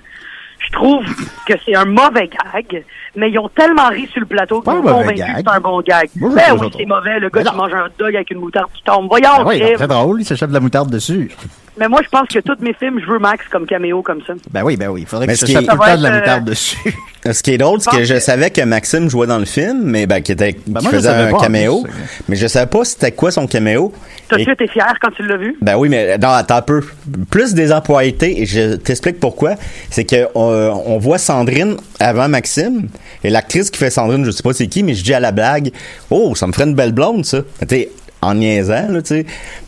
Speaker 8: Je trouve que c'est un mauvais gag, mais ils ont tellement ri sur le plateau qu'ils que c'est un bon gag.
Speaker 6: Moi,
Speaker 8: ben oui, c'est mauvais, le gars qui mange un hot dog avec une moutarde qui tombe. Voyons,
Speaker 6: Ah oui,
Speaker 8: crème.
Speaker 6: très drôle, il s'échappe de la moutarde dessus.
Speaker 8: Mais moi je pense que tous mes films, je veux Max comme caméo comme ça.
Speaker 6: Ben oui, ben oui, il faudrait
Speaker 7: Mais qui
Speaker 6: s'échappe
Speaker 7: est-
Speaker 6: tout le temps de la
Speaker 8: être, euh,
Speaker 6: moutarde dessus. (laughs)
Speaker 7: Ce qui est drôle, c'est
Speaker 8: Je
Speaker 7: que je
Speaker 8: que-
Speaker 7: savais que Maxime jouait dans le film, mais ben, qui était, qui
Speaker 6: Ben, moi, je
Speaker 7: faisait
Speaker 6: savais
Speaker 7: un
Speaker 6: pas,
Speaker 7: caméo.
Speaker 6: plus.
Speaker 7: Mais je savais pas c'était quoi son caméo.
Speaker 8: T'as
Speaker 7: Et-
Speaker 8: tu été fier quand tu l'as vu?
Speaker 7: Ben oui, mais non, attends un peu. Plus des employés, et je t'explique pourquoi. C'est que on, on voit Sandrine avant Maxime, et l'actrice qui fait Sandrine, je sais pas c'est qui, mais je dis à la blague, oh, ça me ferait une belle blonde, ça. Tu sais, en niaisant, là, tu sais.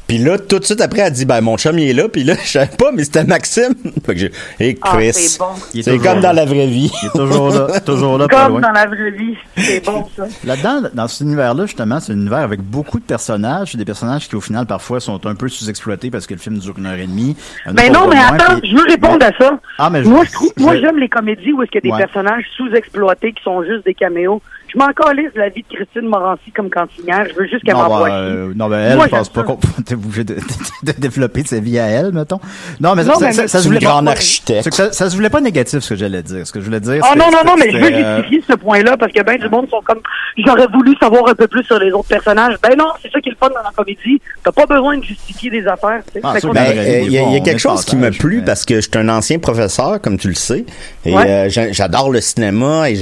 Speaker 7: Puis là, tout de suite après, elle dit, ben, mon chum, il est là, puis là, (laughs) je savais pas, mais c'était Maxime. (laughs) fait que j'ai, et
Speaker 8: Ah,
Speaker 7: Chris.
Speaker 8: c'est bon.
Speaker 7: Comme
Speaker 6: là.
Speaker 7: dans la vraie vie.
Speaker 6: Il est toujours là, (laughs) toujours là, pas
Speaker 8: Comme
Speaker 6: loin.
Speaker 8: dans la vraie vie. C'est bon ça.
Speaker 6: Là-dedans, dans cet univers-là, justement, c'est un univers avec beaucoup de personnages. C'est des personnages qui, au final, parfois, sont un peu sous-exploités parce que le film dure une heure et demie.
Speaker 8: Ben non, mais
Speaker 6: moins,
Speaker 8: attends,
Speaker 6: puis-
Speaker 8: je veux répondre à ça.
Speaker 6: Ah, mais je-
Speaker 8: moi, je trouve, moi, j'aime les comédies où est-ce qu'il y a des
Speaker 6: Ouais.
Speaker 8: personnages sous-exploités qui sont juste des caméos. Je m'en calisse de la vie de Christine Morancy comme cantinière. Je veux juste qu'elle
Speaker 6: Non,
Speaker 8: m'envoie chier.
Speaker 6: euh, non, ben, elle,
Speaker 8: Moi,
Speaker 6: je pense pas qu'on (laughs) t'es obligé de, de, de développer de sa vie à elle, mettons. Non, mais,
Speaker 8: Non,
Speaker 6: ça,
Speaker 8: mais-
Speaker 6: ça, ça,
Speaker 7: C'est
Speaker 6: se voulait pas.
Speaker 7: architecte.
Speaker 6: ça, ça se voulait pas négatif, ce que j'allais dire. Ce que je voulais dire.
Speaker 8: Ah non, non, non, mais je veux
Speaker 6: euh,
Speaker 8: justifier ce point-là parce que ben du monde sont comme j'aurais voulu savoir un peu plus sur les autres personnages. Ben non, c'est ça qui est le fun dans la comédie. T'as pas besoin de justifier des affaires. tu sais.
Speaker 6: Ah, ben,
Speaker 8: a-
Speaker 7: Ben, euh, il y, a- il y a
Speaker 6: on
Speaker 7: quelque
Speaker 6: est
Speaker 7: chose qui m'a
Speaker 6: passage,
Speaker 7: plu
Speaker 6: mais-
Speaker 7: parce que je suis un ancien professeur, comme tu le sais, et euh, j'a- j'adore le cinéma et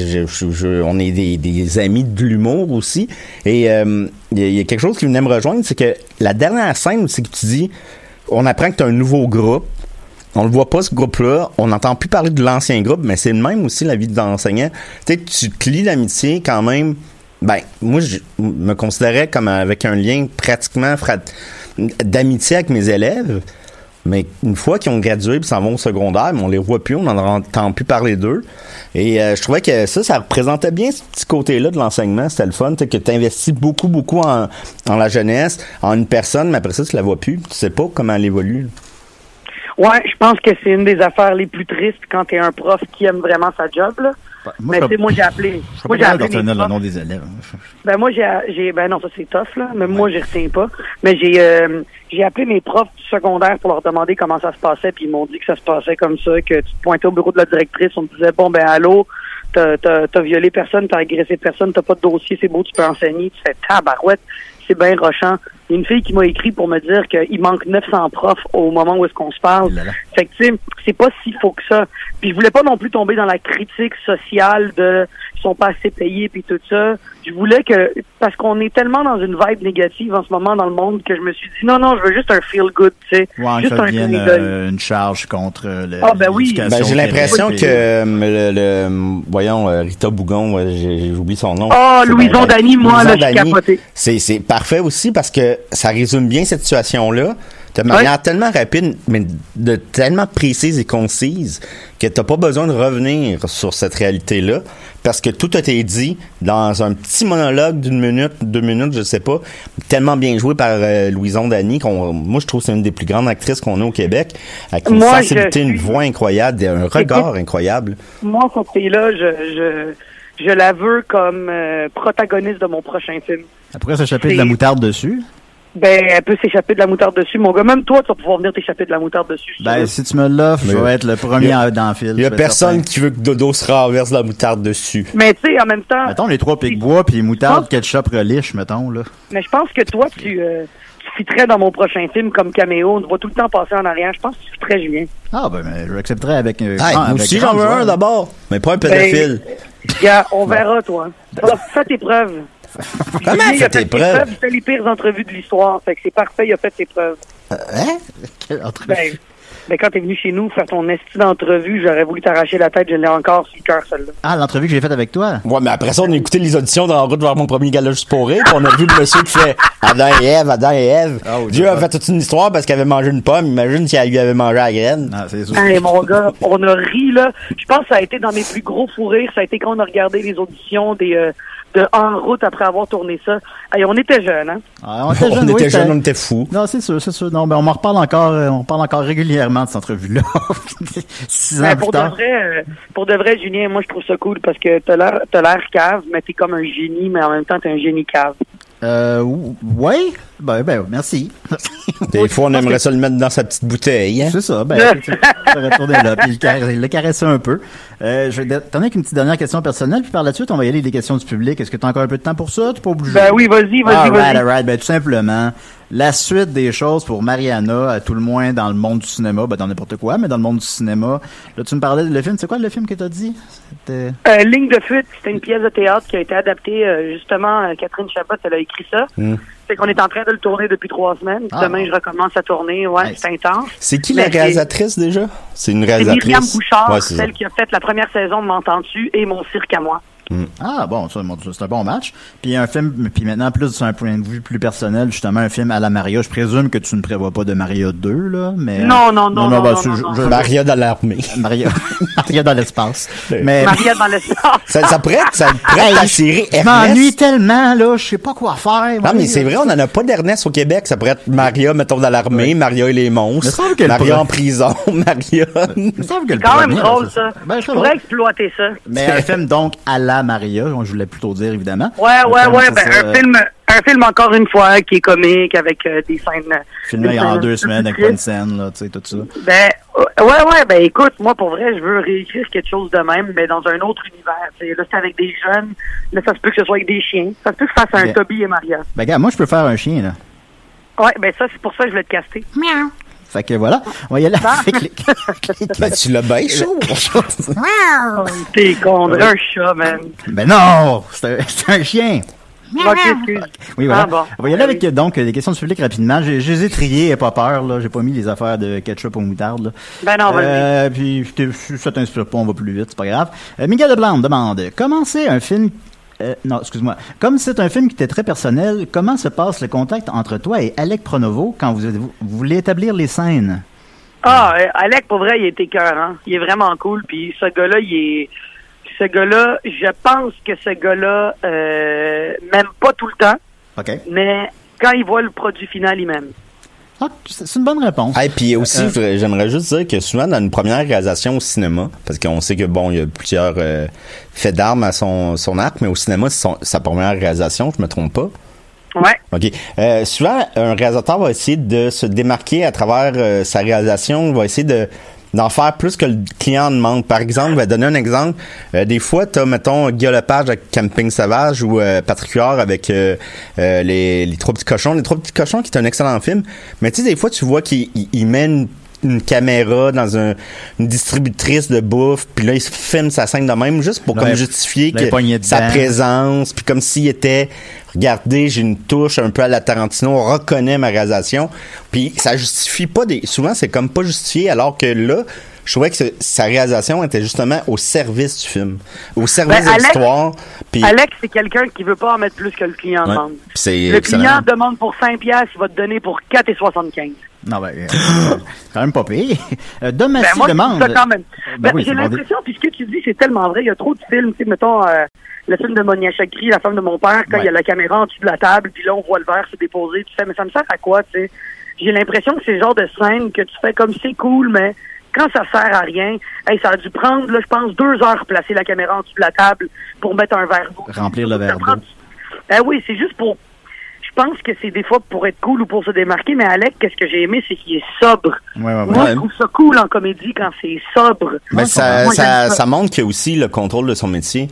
Speaker 7: on est des, amis de l'humour aussi. Et euh, il y, a- quelque chose qui venait me rejoindre, c'est que la dernière scène, c'est que tu dis, on apprend que tu as un nouveau groupe. On le voit pas ce groupe-là. On n'entend plus parler de l'ancien groupe, mais c'est le même aussi la vie de l'enseignant. Tu sais, tu te lis l'amitié quand même. Ben, moi, je me considérais comme avec un lien pratiquement d'amitié avec mes élèves. Mais une fois qu'ils ont gradué et s'en vont au secondaire, mais on les voit plus, on n'en entend plus parler d'eux. Et euh, je trouvais que ça, ça représentait bien ce petit côté-là de l'enseignement. C'était le fun, tu que tu investis beaucoup, beaucoup en, en la jeunesse, en une personne, mais après ça, tu la vois plus. Tu sais pas comment elle évolue.
Speaker 8: Ouais, je pense que c'est une des affaires les plus tristes quand t'es un prof qui aime vraiment sa job là.
Speaker 6: Moi, je
Speaker 8: sais, moi j'ai appelé.
Speaker 6: Je
Speaker 8: Moi
Speaker 6: pas
Speaker 8: j'ai appelé mes
Speaker 6: le nom des élèves.
Speaker 8: Ben moi j'ai ben non ça c'est tough là, mais moi j'y retiens pas. Mais j'ai euh, j'ai appelé mes profs du secondaire pour leur demander comment ça se passait, puis ils m'ont dit que ça se passait comme ça, que tu te pointais au bureau de la directrice, on te disait bon ben allô, t'as t'as t'as violé personne, t'as agressé personne, t'as pas de dossier, c'est beau, tu peux enseigner, tu fais tabarouette, c'est bien rochant. Il y a une fille qui m'a écrit pour me dire qu'il manque 900 profs au moment où est-ce qu'on se parle.
Speaker 6: Là, là.
Speaker 8: Fait que, tu sais, c'est pas si faux que ça. Puis je voulais pas non plus tomber dans la critique sociale de ils sont pas assez payés puis tout ça. Je voulais que parce qu'on est tellement dans une vibe négative en ce moment dans le monde que je me suis dit non non, je veux juste un feel good, tu sais.
Speaker 6: Ouais,
Speaker 8: juste
Speaker 6: ça
Speaker 8: un d'œil.
Speaker 6: euh, une charge contre le,
Speaker 8: Ah, ben oui.
Speaker 7: Ben, j'ai l'impression que euh, le, le- voyons euh, Rita Bougon, oublié son nom.
Speaker 8: Ah,
Speaker 7: C'est
Speaker 8: Louison Dany, moi,
Speaker 7: Louison
Speaker 8: là, je suis capoté.
Speaker 7: C'est c'est parfait aussi parce que que ça résume bien cette situation-là de manière tellement rapide, mais de tellement précise et concise que t'as pas besoin de revenir sur cette réalité-là parce que tout a été dit dans un petit monologue d'une minute, deux minutes, je sais pas, tellement bien joué par euh, Louison Dany qu'on, moi je trouve que c'est une des plus grandes actrices qu'on a au Québec, avec une
Speaker 8: Moi,
Speaker 7: sensibilité,
Speaker 8: je
Speaker 7: une voix incroyable, un regard incroyable.
Speaker 8: Moi, cette fille-là, je, je, je la veux comme euh, protagoniste de mon prochain film.
Speaker 6: Elle pourrait s'échapper de la moutarde dessus.
Speaker 8: Ben, elle peut s'échapper de la moutarde dessus, mon gars. Même toi, tu vas pouvoir venir t'échapper de la moutarde dessus. si tu
Speaker 6: Ben, si tu me l'offres, je vais être le premier à- dans le fil.
Speaker 7: Il y a personne
Speaker 6: certain.
Speaker 7: qui veut que Dodo se renverse la moutarde dessus.
Speaker 8: Mais tu sais, en même temps,
Speaker 6: Mettons les trois pics bois puis moutarde, ketchup, relish, mettons, là.
Speaker 8: mais je pense que toi, tu, euh, tu fitterais dans mon prochain film comme caméo. On te voit tout le temps passer en arrière. Je pense que tu fitterais Julien.
Speaker 6: Ah, ben, ben, je l'accepterais avec. euh,
Speaker 7: Hey,
Speaker 6: avec
Speaker 7: aussi j'en veux un d'abord, mais pas un
Speaker 8: Ben,
Speaker 7: pédophile.
Speaker 8: Gars, on verra, toi. Fais tes preuves. (laughs)
Speaker 7: Comment
Speaker 8: il
Speaker 7: fait
Speaker 8: a
Speaker 7: tes
Speaker 8: fait
Speaker 7: preuves?
Speaker 8: Il fait les pires entrevues de l'histoire. Fait que c'est parfait, il a fait ses preuves.
Speaker 7: Hein?
Speaker 6: Quelle entrevue?
Speaker 8: Ben, ben quand t'es venu chez nous faire ton esti d'entrevue, j'aurais voulu t'arracher la tête. Je l'ai encore sur le cœur, celle-là.
Speaker 6: Ah, l'entrevue que j'ai faite avec toi?
Speaker 7: Ouais, mais après ça, on a écouté les auditions dans la route vers mon premier gala juste pour rire, puis on a vu le monsieur qui fait Adam et Ève, Adam et Ève.
Speaker 6: Oh,
Speaker 7: Dieu a fait toute une histoire parce qu'elle avait mangé une pomme. Imagine si elle lui avait mangé la graine.
Speaker 6: Ah, c'est sûr.
Speaker 8: Hey, mon gars, on a ri, là. Je pense que ça a été dans mes plus gros fous rires. Ça a été quand on a regardé les auditions des, euh, de En route après avoir tourné ça. Hey, on était jeunes, hein?
Speaker 6: Ah, on était (laughs)
Speaker 7: on
Speaker 6: jeunes, oui,
Speaker 7: était jeunes, on était fous.
Speaker 6: Non, c'est sûr, c'est sûr. Non, ben, on m'en reparle encore, euh, on parle encore régulièrement de cette entrevue-là. (laughs) Six ans
Speaker 8: Mais
Speaker 6: plus
Speaker 8: pour de
Speaker 6: tard.
Speaker 8: vrai, euh, pour de vrai, Julien, moi, je trouve ça cool parce que t'as l'air, t'as l'air cave, mais t'es comme un génie, mais en même temps, t'es un génie cave.
Speaker 6: Euh, ouais. Ben, ben, merci. (laughs)
Speaker 7: Des fois, on aimerait ça le mettre dans sa petite bouteille. hein.
Speaker 6: C'est ça, ben, retourner là, puis le, car- le caresser un peu. Euh, je vais t'en avec une petite dernière question personnelle, puis par la suite, on va y aller des questions du public. Est-ce que tu as encore un peu de temps pour ça? Tu pas obligé.
Speaker 8: Ben oui, vas-y, vas-y, vas-y.
Speaker 6: alright. Ben, tout simplement, la suite des choses pour Mariana, à tout le moins dans le monde du cinéma, ben, dans n'importe quoi, mais dans le monde du cinéma. Là, tu me parlais de le film, c'est quoi le film que t'as dit? C'était...
Speaker 8: Euh, Ligne de fuite, c'était une pièce de théâtre qui a été adaptée, euh, justement, euh, Catherine Chabot, elle a écrit ça.
Speaker 7: Hmm.
Speaker 8: C'est qu'on est en train de le tourner depuis trois semaines.
Speaker 6: Ah.
Speaker 8: Demain, je recommence à tourner. Ouais,
Speaker 6: Nice.
Speaker 8: c'est intense.
Speaker 7: C'est qui
Speaker 8: Mais
Speaker 7: la
Speaker 8: c'est-
Speaker 7: réalisatrice déjà? C'est une
Speaker 8: C'est
Speaker 7: réalisatrice.
Speaker 8: Myriam Bouchard,
Speaker 7: Ouais, c'est ça.
Speaker 8: celle qui a fait la première saison de M'entends-tu et Mon cirque à moi.
Speaker 6: Ah bon, c'est un bon match. Puis un film, puis maintenant plus sur un point de vue plus personnel, justement un film à la Maria. Je présume que tu ne prévois pas de Maria 2 là, mais
Speaker 8: Non, non, non, non,
Speaker 6: ben,
Speaker 8: non,
Speaker 6: c'est-
Speaker 8: non,
Speaker 6: je-
Speaker 8: non.
Speaker 6: je-
Speaker 7: Maria dans l'armée. (laughs)
Speaker 6: Maria, Maria dans l'espace. (laughs) Mais
Speaker 8: Maria dans l'espace.
Speaker 7: Ça, ça pourrait être, ça
Speaker 6: Hey,
Speaker 7: la série
Speaker 6: je m'ennuie tellement là, je sais pas quoi faire.
Speaker 7: Non, mais c'est vrai, on en a pas d'Ernest au Québec. Ça pourrait être Maria, mettons, dans l'armée, Maria et les monstres,
Speaker 6: le
Speaker 7: Maria
Speaker 6: pro-
Speaker 7: en prison, (laughs)
Speaker 6: le
Speaker 8: C'est quand même drôle, ça.
Speaker 6: Ben, je
Speaker 8: pourrais exploiter ça.
Speaker 6: Mais un film donc à la Maria, je voulais plutôt dire évidemment.
Speaker 8: Ouais, ouais,
Speaker 6: film,
Speaker 8: ouais. Ben,
Speaker 6: ça,
Speaker 8: un
Speaker 6: euh,
Speaker 8: film, un film encore une fois qui est comique avec euh, des scènes. euh,
Speaker 6: Filmé
Speaker 8: des
Speaker 6: en
Speaker 8: scènes
Speaker 6: deux semaines avec une scène là, tu sais tout ça.
Speaker 8: Ben, ouais, ouais, ben écoute, moi pour vrai, je veux réécrire quelque chose de même, mais dans un autre univers. Là, c'est avec des jeunes. Là, ça se peut que ce soit avec des chiens. Ça se peut que je fasse un
Speaker 6: Bien.
Speaker 8: Toby et Maria.
Speaker 6: Ben gars, moi je peux faire un chien là.
Speaker 8: Ouais, ben ça, c'est pour ça que je voulais te caster.
Speaker 6: Fait que voilà, on va y aller avec les.
Speaker 7: Ben, tu l'as bien chaud.
Speaker 8: T'es con, un chat, man.
Speaker 6: ben non, c'est un, chien.
Speaker 8: Ok, excuse.
Speaker 6: Oui, voilà.
Speaker 8: Ah, bon.
Speaker 6: On va y aller avec euh, donc des questions du public rapidement. J'ai- Je les ai triées, et pas peur là. J'ai pas mis les affaires de ketchup aux moutarde. Là.
Speaker 8: Ben non.
Speaker 6: Euh, puis ça t'inspire pas, on va plus vite, c'est pas grave. Euh, Miguel Leblanc demande comment c'est un film. Euh, non, excuse-moi. Comme c'est un film qui était très personnel, comment se passe le contact entre toi et Alec Pronovo quand vous, vous voulez établir les scènes?
Speaker 8: Ah, euh, Alec, pour vrai, il est écœurant. Il est vraiment cool. Puis ce gars-là, il est. Ce gars-là, je pense que ce gars-là euh, m'aime pas tout le temps,
Speaker 6: OK.
Speaker 8: mais quand il voit le produit final, il m'aime.
Speaker 6: Ah, c'est une bonne réponse.
Speaker 7: Et puis aussi,
Speaker 6: Euh,
Speaker 7: j'aimerais juste dire que souvent dans une première réalisation au cinéma, parce qu'on sait que bon, il y a plusieurs euh, faits d'armes à son, son arc, mais au cinéma, c'est son- sa première réalisation, je me trompe pas?
Speaker 8: Ouais.
Speaker 7: OK. Euh, souvent, un réalisateur va essayer de se démarquer à travers euh, sa réalisation, va essayer de d'en faire plus que le client demande. Par exemple, je vais donner un exemple. Euh, des fois, tu as, mettons, Guy avec Camping Sauvage ou euh, Patrick Huard avec euh, euh, les, les Trois Petits Cochons. Les Trois Petits Cochons, qui est un excellent film. Mais tu sais, des fois, tu vois qu'il il- il met une, caméra dans un, une distributrice de bouffe, puis là, il se filme sa scène de même, juste pour
Speaker 6: Là,
Speaker 7: comme justifier
Speaker 6: là,
Speaker 7: que sa
Speaker 6: dedans.
Speaker 7: présence, puis comme s'il était regardez, j'ai une touche un peu à la Tarantino, on reconnaît ma réalisation. Puis ça justifie pas des. Souvent, c'est comme pas justifié, alors que là, je trouvais que ce- sa réalisation était justement au service du film, au service
Speaker 8: Ben,
Speaker 7: de l'histoire.
Speaker 8: Alex, c'est quelqu'un qui veut pas en mettre plus que le client
Speaker 7: Ouais.
Speaker 8: demande. Le
Speaker 7: excellent.
Speaker 8: client demande pour 5 piastres, il va te donner pour 4,75.
Speaker 6: Non, ben, euh, quand même pas payé. (laughs) Euh, Dom
Speaker 8: Ben,
Speaker 6: Massy
Speaker 8: moi, je trouve
Speaker 6: demande.
Speaker 8: ça quand même.
Speaker 6: Ben
Speaker 8: Ben,
Speaker 6: oui,
Speaker 8: j'ai l'impression, puis ce que tu dis, c'est tellement vrai. Il y a trop de films. Tu sais, mettons, euh, le film de Monia Chakri, La femme de mon père, quand
Speaker 6: Ouais.
Speaker 8: il y a la caméra en dessous de la table, puis là, on voit le verre se déposer. Tu fais, mais ça me sert à quoi, tu sais? J'ai l'impression que c'est le genre de scène que tu fais comme c'est cool, mais quand ça sert à rien, hey, ça a dû prendre, là, je pense, deux heures placer la caméra en dessous de la table pour mettre un verre d'eau.
Speaker 6: Remplir le verre d'eau.
Speaker 8: Ben oui, c'est juste pour. Je pense que c'est des fois pour être cool ou pour se démarquer, mais Alec, qu'est-ce que j'ai aimé, c'est qu'il est sobre.
Speaker 6: Ouais.
Speaker 8: Moi,
Speaker 7: Ouais.
Speaker 8: je trouve ça cool en comédie quand c'est sobre.
Speaker 7: Mais ça, montre qu'il y a aussi le contrôle de son métier.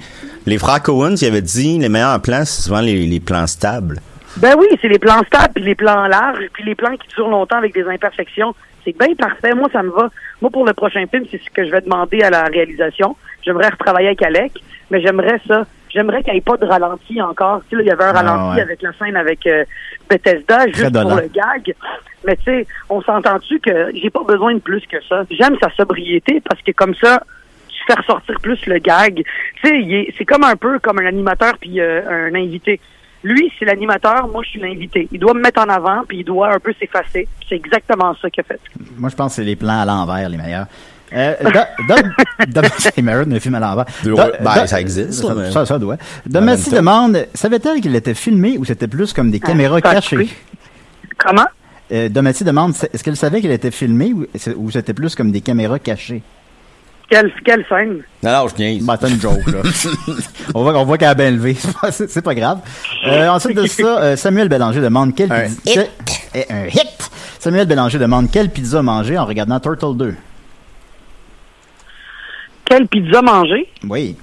Speaker 7: Les frères Cohen, ils avaient dit, les meilleurs plans, c'est souvent les, les plans stables.
Speaker 8: Ben oui, c'est les plans stables, puis les plans larges, puis les plans qui durent longtemps avec des imperfections. C'est bien parfait. Moi, ça me va. Moi, pour le prochain film, c'est ce que je vais demander à la réalisation. J'aimerais retravailler avec Alec, mais j'aimerais ça. J'aimerais qu'il n'y ait pas de ralenti encore. Tu sais, là, il y avait un
Speaker 6: Ah,
Speaker 8: ralenti
Speaker 6: ouais.
Speaker 8: avec la scène avec euh, Bethesda, juste pour le gag. Mais tu sais, on s'entend-tu que j'ai pas besoin de plus que ça? J'aime sa sobriété parce que comme ça, tu fais ressortir plus le gag. Tu sais, c'est comme un peu comme un animateur puis euh, un invité. Lui, c'est l'animateur, moi, je suis l'invité. Il doit me mettre en avant, puis il doit un peu s'effacer. C'est exactement ça qu'il a fait.
Speaker 6: Moi, je pense que c'est les plans à l'envers, les meilleurs. Euh, c'est Meredith, le film à l'envers.
Speaker 7: Ben, ça existe,
Speaker 6: Ça,
Speaker 7: là, mais-
Speaker 6: ça, ça doit. Dom
Speaker 7: En même
Speaker 6: Massy
Speaker 7: temps.
Speaker 6: demande, savait-elle qu'il était filmé ou c'était plus comme des caméras
Speaker 8: ça a
Speaker 6: cachées?
Speaker 8: Comment?
Speaker 6: Euh, demande, est-ce qu'elle savait qu'il était filmé ou, ou c'était plus comme des caméras cachées?
Speaker 8: Quelle, quelle scène?
Speaker 7: Non, non, je niaise.
Speaker 6: Bah, c'est une joke, là. (laughs) on voit, on voit qu'elle a bien levé. C'est pas- grave. Euh, ensuite de ça, euh, Samuel Bélanger demande quelle
Speaker 7: Un
Speaker 6: pizza. Eh, Un hit! Samuel Bélanger demande quelle pizza manger en regardant Turtle 2.
Speaker 8: Quelle pizza manger?
Speaker 6: Oui.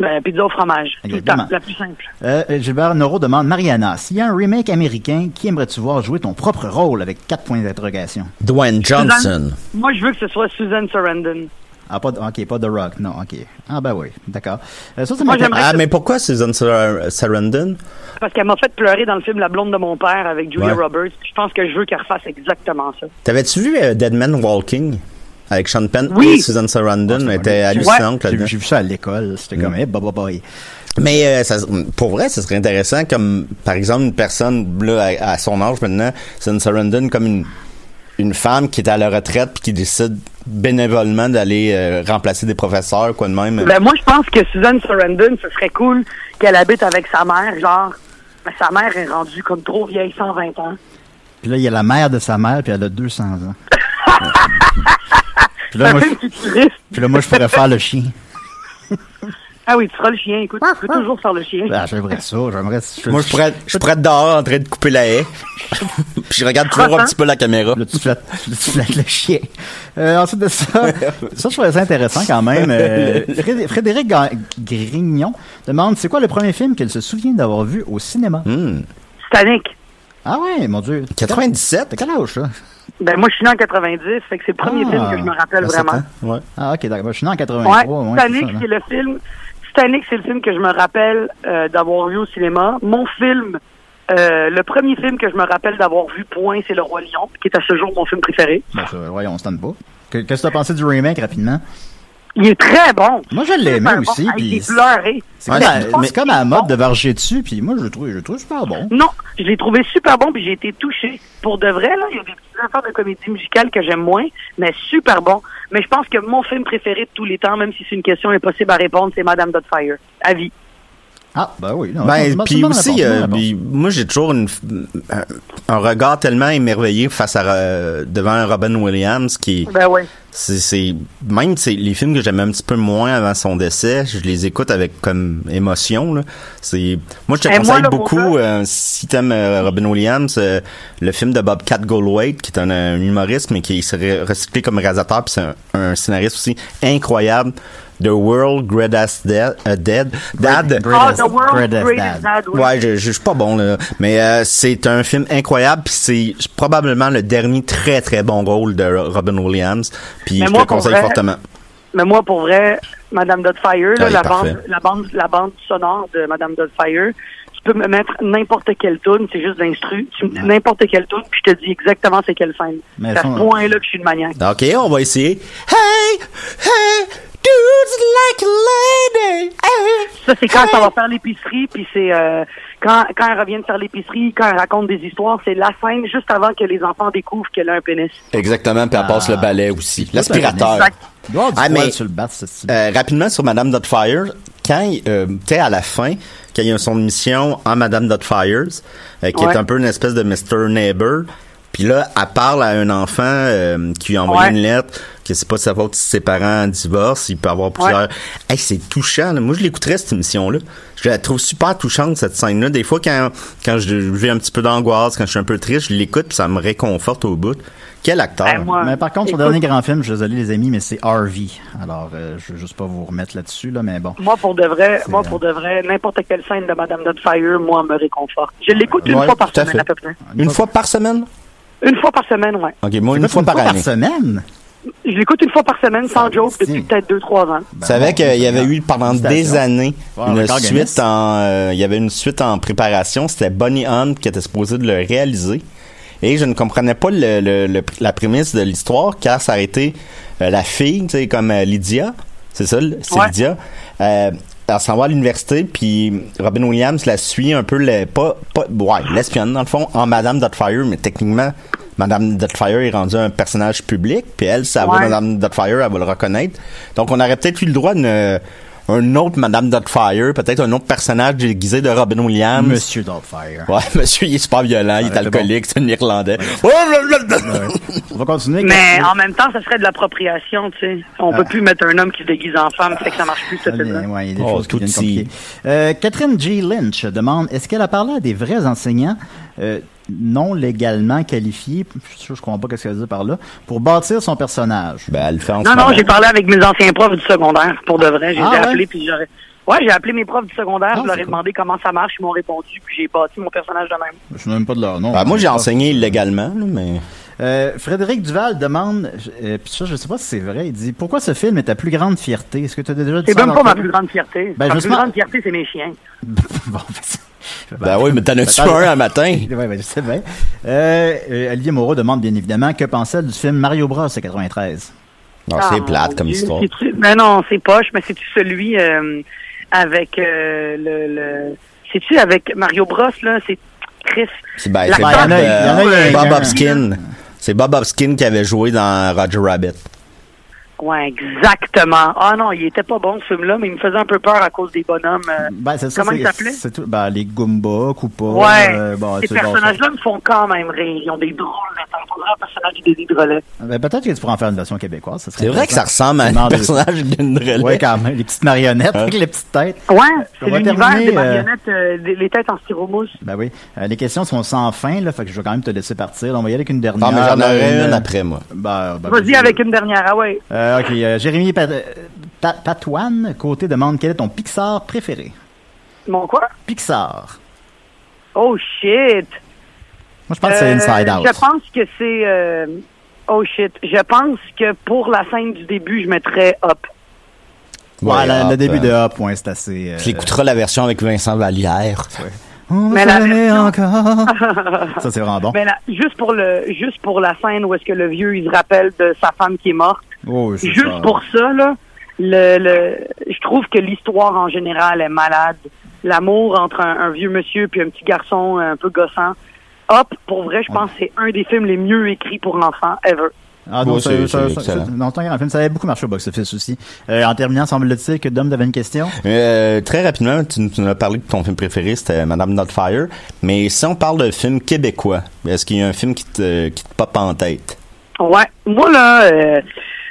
Speaker 8: Ben, pizza au fromage. Tout le
Speaker 6: Exactement.
Speaker 8: temps. La plus simple.
Speaker 6: Euh, Gilbert Noro demande Mariana, s'il y a un remake américain, qui aimerais-tu voir jouer ton propre rôle avec quatre points d'interrogation?
Speaker 7: Dwayne Johnson.
Speaker 8: Moi, je veux que ce soit Susan Sarandon.
Speaker 6: Ah, pas, de- ok, pas The Rock, non, ok. Ah, ben oui, d'accord. Euh, ça, ça
Speaker 8: Moi,
Speaker 6: m'intéresse.
Speaker 8: j'aimerais
Speaker 7: Ah,
Speaker 8: que-
Speaker 7: mais pourquoi Susan Sar- Sarandon?
Speaker 8: Parce qu'elle m'a fait pleurer dans le film La blonde de mon père avec Julia
Speaker 7: Ouais.
Speaker 8: Roberts. Je pense que je veux qu'elle refasse exactement ça.
Speaker 7: T'avais-tu vu euh, Dead Man Walking? Avec Sean Penn
Speaker 8: Oui.
Speaker 7: et Susan Sarandon,
Speaker 6: Ah,
Speaker 7: était hallucinante
Speaker 6: J'ai
Speaker 7: là-dedans.
Speaker 6: j'ai vu ça à l'école, c'était comme, eh, bah, bah, bah.
Speaker 7: Mais euh, ça, pour vrai, ce serait intéressant comme, par exemple, une personne là, à, à son âge maintenant, Susan Sarandon, comme une, une femme qui est à la retraite puis qui décide bénévolement d'aller euh, remplacer des professeurs, quoi de même.
Speaker 8: Ben, moi, je pense que Susan Sarandon, ce serait cool qu'elle habite avec sa mère, genre. Mais sa mère est rendue comme trop vieille, 120 ans.
Speaker 6: Puis là, il y a la mère de sa mère, puis elle a 200 ans. (laughs) puis, là, moi, je, (laughs) puis là, moi, je pourrais faire le chien. (laughs)
Speaker 8: Ah oui, tu feras le chien. Écoute, tu peux toujours faire le chien.
Speaker 6: Ah, j'aimerais ça, j'aimerais...
Speaker 7: Moi, je pourrais, je pourrais être dehors en train de couper la haie. (laughs) puis je regarde toujours un petit peu la caméra.
Speaker 6: Là, tu flattes, là, tu flattes le chien. Euh, ensuite de ça, ça, je trouvais ça intéressant quand même. Euh, Fréd- Frédéric Ga- Grignon demande c'est quoi le premier film qu'elle se souvient d'avoir vu au cinéma?
Speaker 7: Hmm.
Speaker 8: Titanic.
Speaker 6: Ah ouais, mon Dieu.
Speaker 7: 97?
Speaker 6: T'as quel âge, ça?
Speaker 8: Ben, moi, je suis né en 90, fait que c'est le premier
Speaker 6: Ah.
Speaker 8: film que je me rappelle vraiment.
Speaker 7: Ouais.
Speaker 6: Ah, ok, d'accord. Je suis né en 83.
Speaker 8: Ouais,
Speaker 6: ouais,
Speaker 8: Titanic,
Speaker 6: c'est
Speaker 8: c'est le film. Titanic, c'est le film que je me rappelle euh, d'avoir vu au cinéma. Mon film, euh, le premier film que je me rappelle d'avoir vu, point, c'est Le Roi Lion, qui est à ce jour mon film préféré.
Speaker 6: Ben, ça, voyons, on se tente pas. Que- Qu'est-ce que t'as pensé du remake, rapidement?
Speaker 8: Il est très bon.
Speaker 6: Moi, je l'ai aimé
Speaker 8: Super
Speaker 6: aussi,
Speaker 8: Bon. J'ai pleuré.
Speaker 6: C'est
Speaker 7: Ouais,
Speaker 6: comme,
Speaker 7: mais-
Speaker 6: à- c'est comme à la mode de varger dessus, puis moi, je le trouve, je le trouve super bon.
Speaker 8: Non, je l'ai trouvé super bon, puis j'ai été touché. Pour de vrai, là, il y a des petites affaires de comédie musicale que j'aime moins, mais super bon. Mais je pense que mon film préféré de tous les temps, même si c'est une question impossible à répondre, c'est Madame Doubtfire. À vie.
Speaker 6: Ah, ben oui. Non,
Speaker 7: Ben, puis aussi, euh, moi, j'ai toujours une, un, regard tellement émerveillé face à euh, devant un Robin Williams qui
Speaker 8: Ben ouais.
Speaker 7: C'est même c'est les films que j'aimais un petit peu moins avant son décès, je les écoute avec comme émotion là. C'est moi je te
Speaker 8: Et
Speaker 7: conseille beaucoup euh, si t'aimes euh, Robin Williams euh, le film de Bobcat Goldthwait qui est un, un humoriste mais qui s'est recyclé comme réalisateur puis c'est un, un scénariste aussi incroyable. The World Greatest Dead, euh, Dead Dad.
Speaker 8: Ah, The World's
Speaker 6: Greatest Dad.
Speaker 8: Oui.
Speaker 7: Ouais, je, je, je suis pas bon là, mais euh, c'est un film incroyable puis c'est probablement le dernier très très bon rôle de Robin Williams puis je
Speaker 8: moi,
Speaker 7: te le conseille
Speaker 8: vrai,
Speaker 7: fortement.
Speaker 8: Mais moi, pour vrai, Madame Doubtfire, là,
Speaker 7: Ah, il est
Speaker 8: la,
Speaker 7: parfait.
Speaker 8: bande, la, bande, la bande sonore de Madame Doubtfire, peux me mettre n'importe quelle tune, c'est juste d'instru. Tu me dis n'importe quelle tune, puis je te dis exactement c'est quelle scène.
Speaker 6: Mais
Speaker 8: C'est à ce point-là que je suis de maniaque.
Speaker 7: OK, on va essayer. Hey, hey, dudes like lady.
Speaker 8: Ça, c'est quand ça va faire l'épicerie, puis c'est euh, quand, quand elle revient de faire l'épicerie, quand elle raconte des histoires, c'est la scène juste avant que les enfants découvrent qu'elle a un pénis.
Speaker 7: Exactement, puis elle passe le balai aussi. L'aspirateur. Ah, mais-
Speaker 6: sur le.
Speaker 7: Euh, rapidement sur Madame Dotfire, quand euh, tu sais à la fin, quand il y a son mission en Madame Dotfires, euh, qui
Speaker 8: Ouais.
Speaker 7: est un peu une espèce de Mr. Neighbor, puis là, elle parle à un enfant euh, qui lui a envoyé
Speaker 8: Ouais.
Speaker 7: une lettre, que c'est pas de sa faute si ses parents divorcent, il peut avoir plusieurs... Hey, c'est touchant, là. moi je l'écouterais cette émission-là. Je la trouve super touchante cette scène-là. Des fois, quand, quand je vis un petit peu d'angoisse, quand je suis un peu triste, je l'écoute puis ça me réconforte au bout. Quel acteur!
Speaker 8: Ben, moi,
Speaker 6: mais par contre, son
Speaker 8: écoute,
Speaker 6: dernier grand film, je suis désolé les amis, mais c'est Harvey. Alors, euh, je veux juste pas vous remettre là-dessus, là, mais bon.
Speaker 8: Moi, pour de vrai, moi,
Speaker 6: euh,
Speaker 8: pour de vrai, n'importe quelle scène de Madame Dotfire, moi, me réconforte. Je l'écoute une
Speaker 7: Ouais,
Speaker 8: fois par
Speaker 7: à
Speaker 8: semaine, à peu près.
Speaker 7: Une fois par semaine?
Speaker 8: Une fois par semaine, ouais.
Speaker 7: OK, moi, une fois par année.
Speaker 6: semaine?
Speaker 8: Je l'écoute une fois par semaine, sans joke,
Speaker 6: Christine.
Speaker 8: depuis peut-être deux, trois ans.
Speaker 7: Tu savais qu'il y avait
Speaker 6: va.
Speaker 7: eu pendant des années une suite en euh, il y avait une suite en préparation, c'était Bonnie Hunt qui était supposé de le réaliser. Et je ne comprenais pas le, le- le- la prémisse de l'histoire car ça aurait été euh, la fille, tu sais comme euh, Lydia, c'est ça, c'est
Speaker 8: Ouais.
Speaker 7: Lydia. Euh, elle s'en va à l'université puis Robin Williams la suit un peu le, pas pas ouais, l'espionne dans le fond en Madame Dotfire mais techniquement Madame Dotfire est rendue un personnage public, puis elle, ça va
Speaker 8: Ouais.
Speaker 7: Madame Dotfire, elle va le reconnaître. Donc, on aurait peut-être eu le droit d'une un autre Madame Dotfire, peut-être un autre personnage déguisé de Robin Williams.
Speaker 6: Monsieur Doubtfire.
Speaker 7: Ouais, (laughs) monsieur, il est super violent, il est
Speaker 6: c'est
Speaker 7: alcoolique, c'est un Irlandais.
Speaker 6: On va continuer.
Speaker 8: Mais en même temps, ça serait de l'appropriation, tu sais. On
Speaker 6: Ah.
Speaker 8: peut plus mettre un homme qui se déguise en femme, fait que ça marche plus, ce
Speaker 6: Ah, ouais, il y a des
Speaker 7: Oh,
Speaker 6: choses qui viennent. Euh, Catherine G. Lynch demande est-ce qu'elle a parlé à des vrais enseignants? Euh, non légalement qualifiés, je, je comprends pas ce qu'elle veut dire par là, pour bâtir son personnage
Speaker 7: Ben, elle le fait en
Speaker 8: Non, non, j'ai parlé avec mes anciens profs du secondaire, pour de vrai. J'ai
Speaker 6: Ah, ouais?
Speaker 8: appelé, puis j'aurais... Ouais, j'ai appelé mes profs du secondaire,
Speaker 6: Ah,
Speaker 8: je leur
Speaker 6: c'est
Speaker 8: ai
Speaker 6: cool.
Speaker 8: demandé comment ça marche, ils m'ont répondu, puis j'ai bâti mon personnage de même.
Speaker 6: Je ne même pas de leur nom.
Speaker 7: Ben, moi, j'ai enseigné illégalement, mais...
Speaker 6: Euh, Frédéric Duval demande, euh, puis ça, je sais pas si c'est vrai, il dit pourquoi ce film est ta plus grande fierté? Est-ce que tu as déjà dit
Speaker 8: C'est même pas ma plus grande fierté.
Speaker 6: Ben,
Speaker 8: ma plus grande fierté, c'est mes chiens. (laughs)
Speaker 6: bon,
Speaker 7: Ben oui, mais t'en as-tu un un matin? (laughs)
Speaker 6: Ouais, ben, je sais bien. Euh, euh, Olivier Moreau demande bien évidemment que pensait du film Mario Bros de 93.
Speaker 7: Non,
Speaker 8: Ah,
Speaker 7: c'est
Speaker 8: mon
Speaker 7: plate comme
Speaker 8: Dieu,
Speaker 7: histoire.
Speaker 8: Mais non, c'est poche, mais c'est-tu celui euh, avec euh, le... le... C'est-tu avec Mario Bros, là? C'est Chris.
Speaker 7: C'est ben,
Speaker 8: Ben,
Speaker 7: Bob, euh, Bob Hopkins. C'est Bob Hopkins qui avait joué dans Roger Rabbit.
Speaker 8: Ouais, exactement. Ah non, il était pas bon ce film-là, mais il me faisait un peu peur à cause des bonhommes. euh,
Speaker 6: Ben, c'est ça,
Speaker 8: Comment il s'appelait?
Speaker 6: Ben, les Goombas, Koopa.
Speaker 8: Ouais,
Speaker 6: euh, bon,
Speaker 8: ces personnages-là me font quand même rire. Ils ont des drôles de tête. On dirait un personnage de Dédé Drolet.
Speaker 6: ça. Ben, peut-être que tu pourras en faire une version québécoise.
Speaker 7: C'est vrai que ça ressemble à un personnage d'une relais.
Speaker 6: Ouais, quand même. Les petites marionnettes
Speaker 7: Hein?
Speaker 6: avec les petites têtes.
Speaker 8: Ouais, c'est l'univers des
Speaker 6: euh,
Speaker 8: marionnettes, euh, des- les têtes en styromousse.
Speaker 6: Ben oui. Euh, les questions sont sans fin, là. Fait que je vais quand même te laisser partir. On va y aller avec une dernière.
Speaker 7: Ah, mais j'en aurais une après, moi.
Speaker 6: Ben, ben,
Speaker 8: Vas-y avec une dernière, ah ouais.
Speaker 6: Euh, ok, euh, Jérémy Pat- euh, Pa- Patoine, côté demande quel est ton Pixar préféré?
Speaker 8: Mon quoi?
Speaker 6: Pixar.
Speaker 8: Oh shit!
Speaker 6: Moi, je pense que c'est
Speaker 8: Euh,
Speaker 6: Inside Out.
Speaker 8: Je pense que c'est... euh, Oh shit. Je pense que pour la scène du début, je mettrais Up.
Speaker 6: Ouais, la-
Speaker 7: Hop,
Speaker 6: le début
Speaker 7: euh,
Speaker 6: de Up, ouais, c'est assez. euh,
Speaker 7: Tu écouteras la version avec Vincent Vallière.
Speaker 6: On
Speaker 8: Mais la
Speaker 6: s'aimer encore. (laughs) ça, c'est vraiment bon.
Speaker 8: Mais là, juste pour le, juste pour la scène où est-ce que le vieux il se rappelle de sa femme qui est morte.
Speaker 6: Oh, oui,
Speaker 8: Juste
Speaker 6: ça.
Speaker 8: pour ça là, le, le, je trouve que l'histoire en général est malade. L'amour entre un, un vieux monsieur puis un petit garçon un peu gossant. Hop, pour vrai, je pense que c'est un des films les mieux écrits pour l'enfant ever.
Speaker 6: Ah non,
Speaker 7: c'est-
Speaker 6: non, un grand film. Ça avait beaucoup marché au box-office aussi. Euh, en terminant, semble-t-il que Dom avait une question?
Speaker 7: Euh, très rapidement, tu, tu nous as parlé de ton film préféré, c'était Madame Notfire. Mais si on parle de film québécois, est-ce qu'il y a un film qui te, qui te pop en tête?
Speaker 8: Ouais, moi là, euh,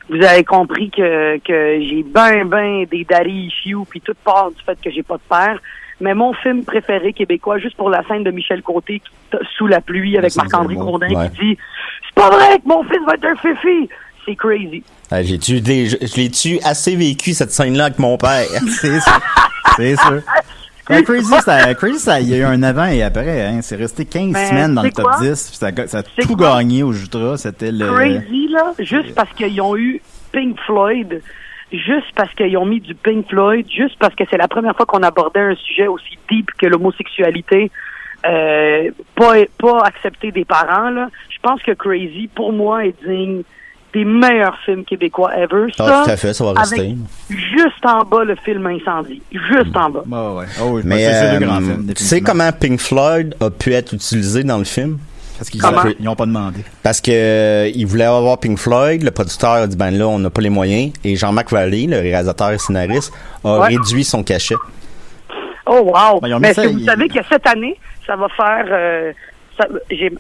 Speaker 8: vous avez compris que, que j'ai ben ben des daddy issues puis toute part du fait que j'ai pas de père. Mais mon film préféré québécois, juste pour la scène de Michel Côté qui sous la pluie avec Marc-André. Grondin
Speaker 7: Ouais.
Speaker 8: qui dit C'est pas vrai que mon fils va être un fifi! C'est crazy.
Speaker 7: J'ai-tu des- je, je l'ai-tu assez vécu cette scène-là avec mon père? (laughs)
Speaker 6: C'est sûr. c'est sûr. Ouais, Crazy, ça, Crazy, ça, il y a eu un avant et après, hein. C'est resté 15
Speaker 8: Mais
Speaker 6: semaines dans le top
Speaker 8: quoi?
Speaker 6: 10, puis ça, a- ça a tout
Speaker 8: quoi?
Speaker 6: gagné au Jutra. C'était le.
Speaker 8: Crazy, là, juste parce qu'ils ont eu Pink Floyd, juste parce qu'ils ont mis du Pink Floyd, juste parce que c'est la première fois qu'on abordait un sujet aussi deep que l'homosexualité, euh, pas pas accepté des parents là. Je pense que Crazy pour moi est digne des meilleurs films québécois ever.
Speaker 7: Ah,
Speaker 8: Ça,
Speaker 7: tout à fait, ça va
Speaker 8: avec
Speaker 7: rester.
Speaker 8: juste en bas le film Incendie, juste en bas.
Speaker 6: Ouais, ouais. Oh, oui,
Speaker 7: Mais
Speaker 6: c'est
Speaker 7: euh,
Speaker 6: films,
Speaker 7: tu sais comment Pink Floyd a pu être utilisé dans le film?
Speaker 6: Parce qu'ils
Speaker 8: Comment?
Speaker 6: ils ont pas demandé.
Speaker 7: Parce que euh, il voulait avoir Pink Floyd, le producteur a dit ben là on n'a pas les moyens et Jean-Marc Vallée, le réalisateur et scénariste, a
Speaker 8: Ouais.
Speaker 7: réduit son cachet.
Speaker 8: Oh wow!
Speaker 6: Ben, ils
Speaker 8: Mais
Speaker 6: ça,
Speaker 8: est-ce que vous
Speaker 6: ils-
Speaker 8: savez que cette année, ça va faire euh,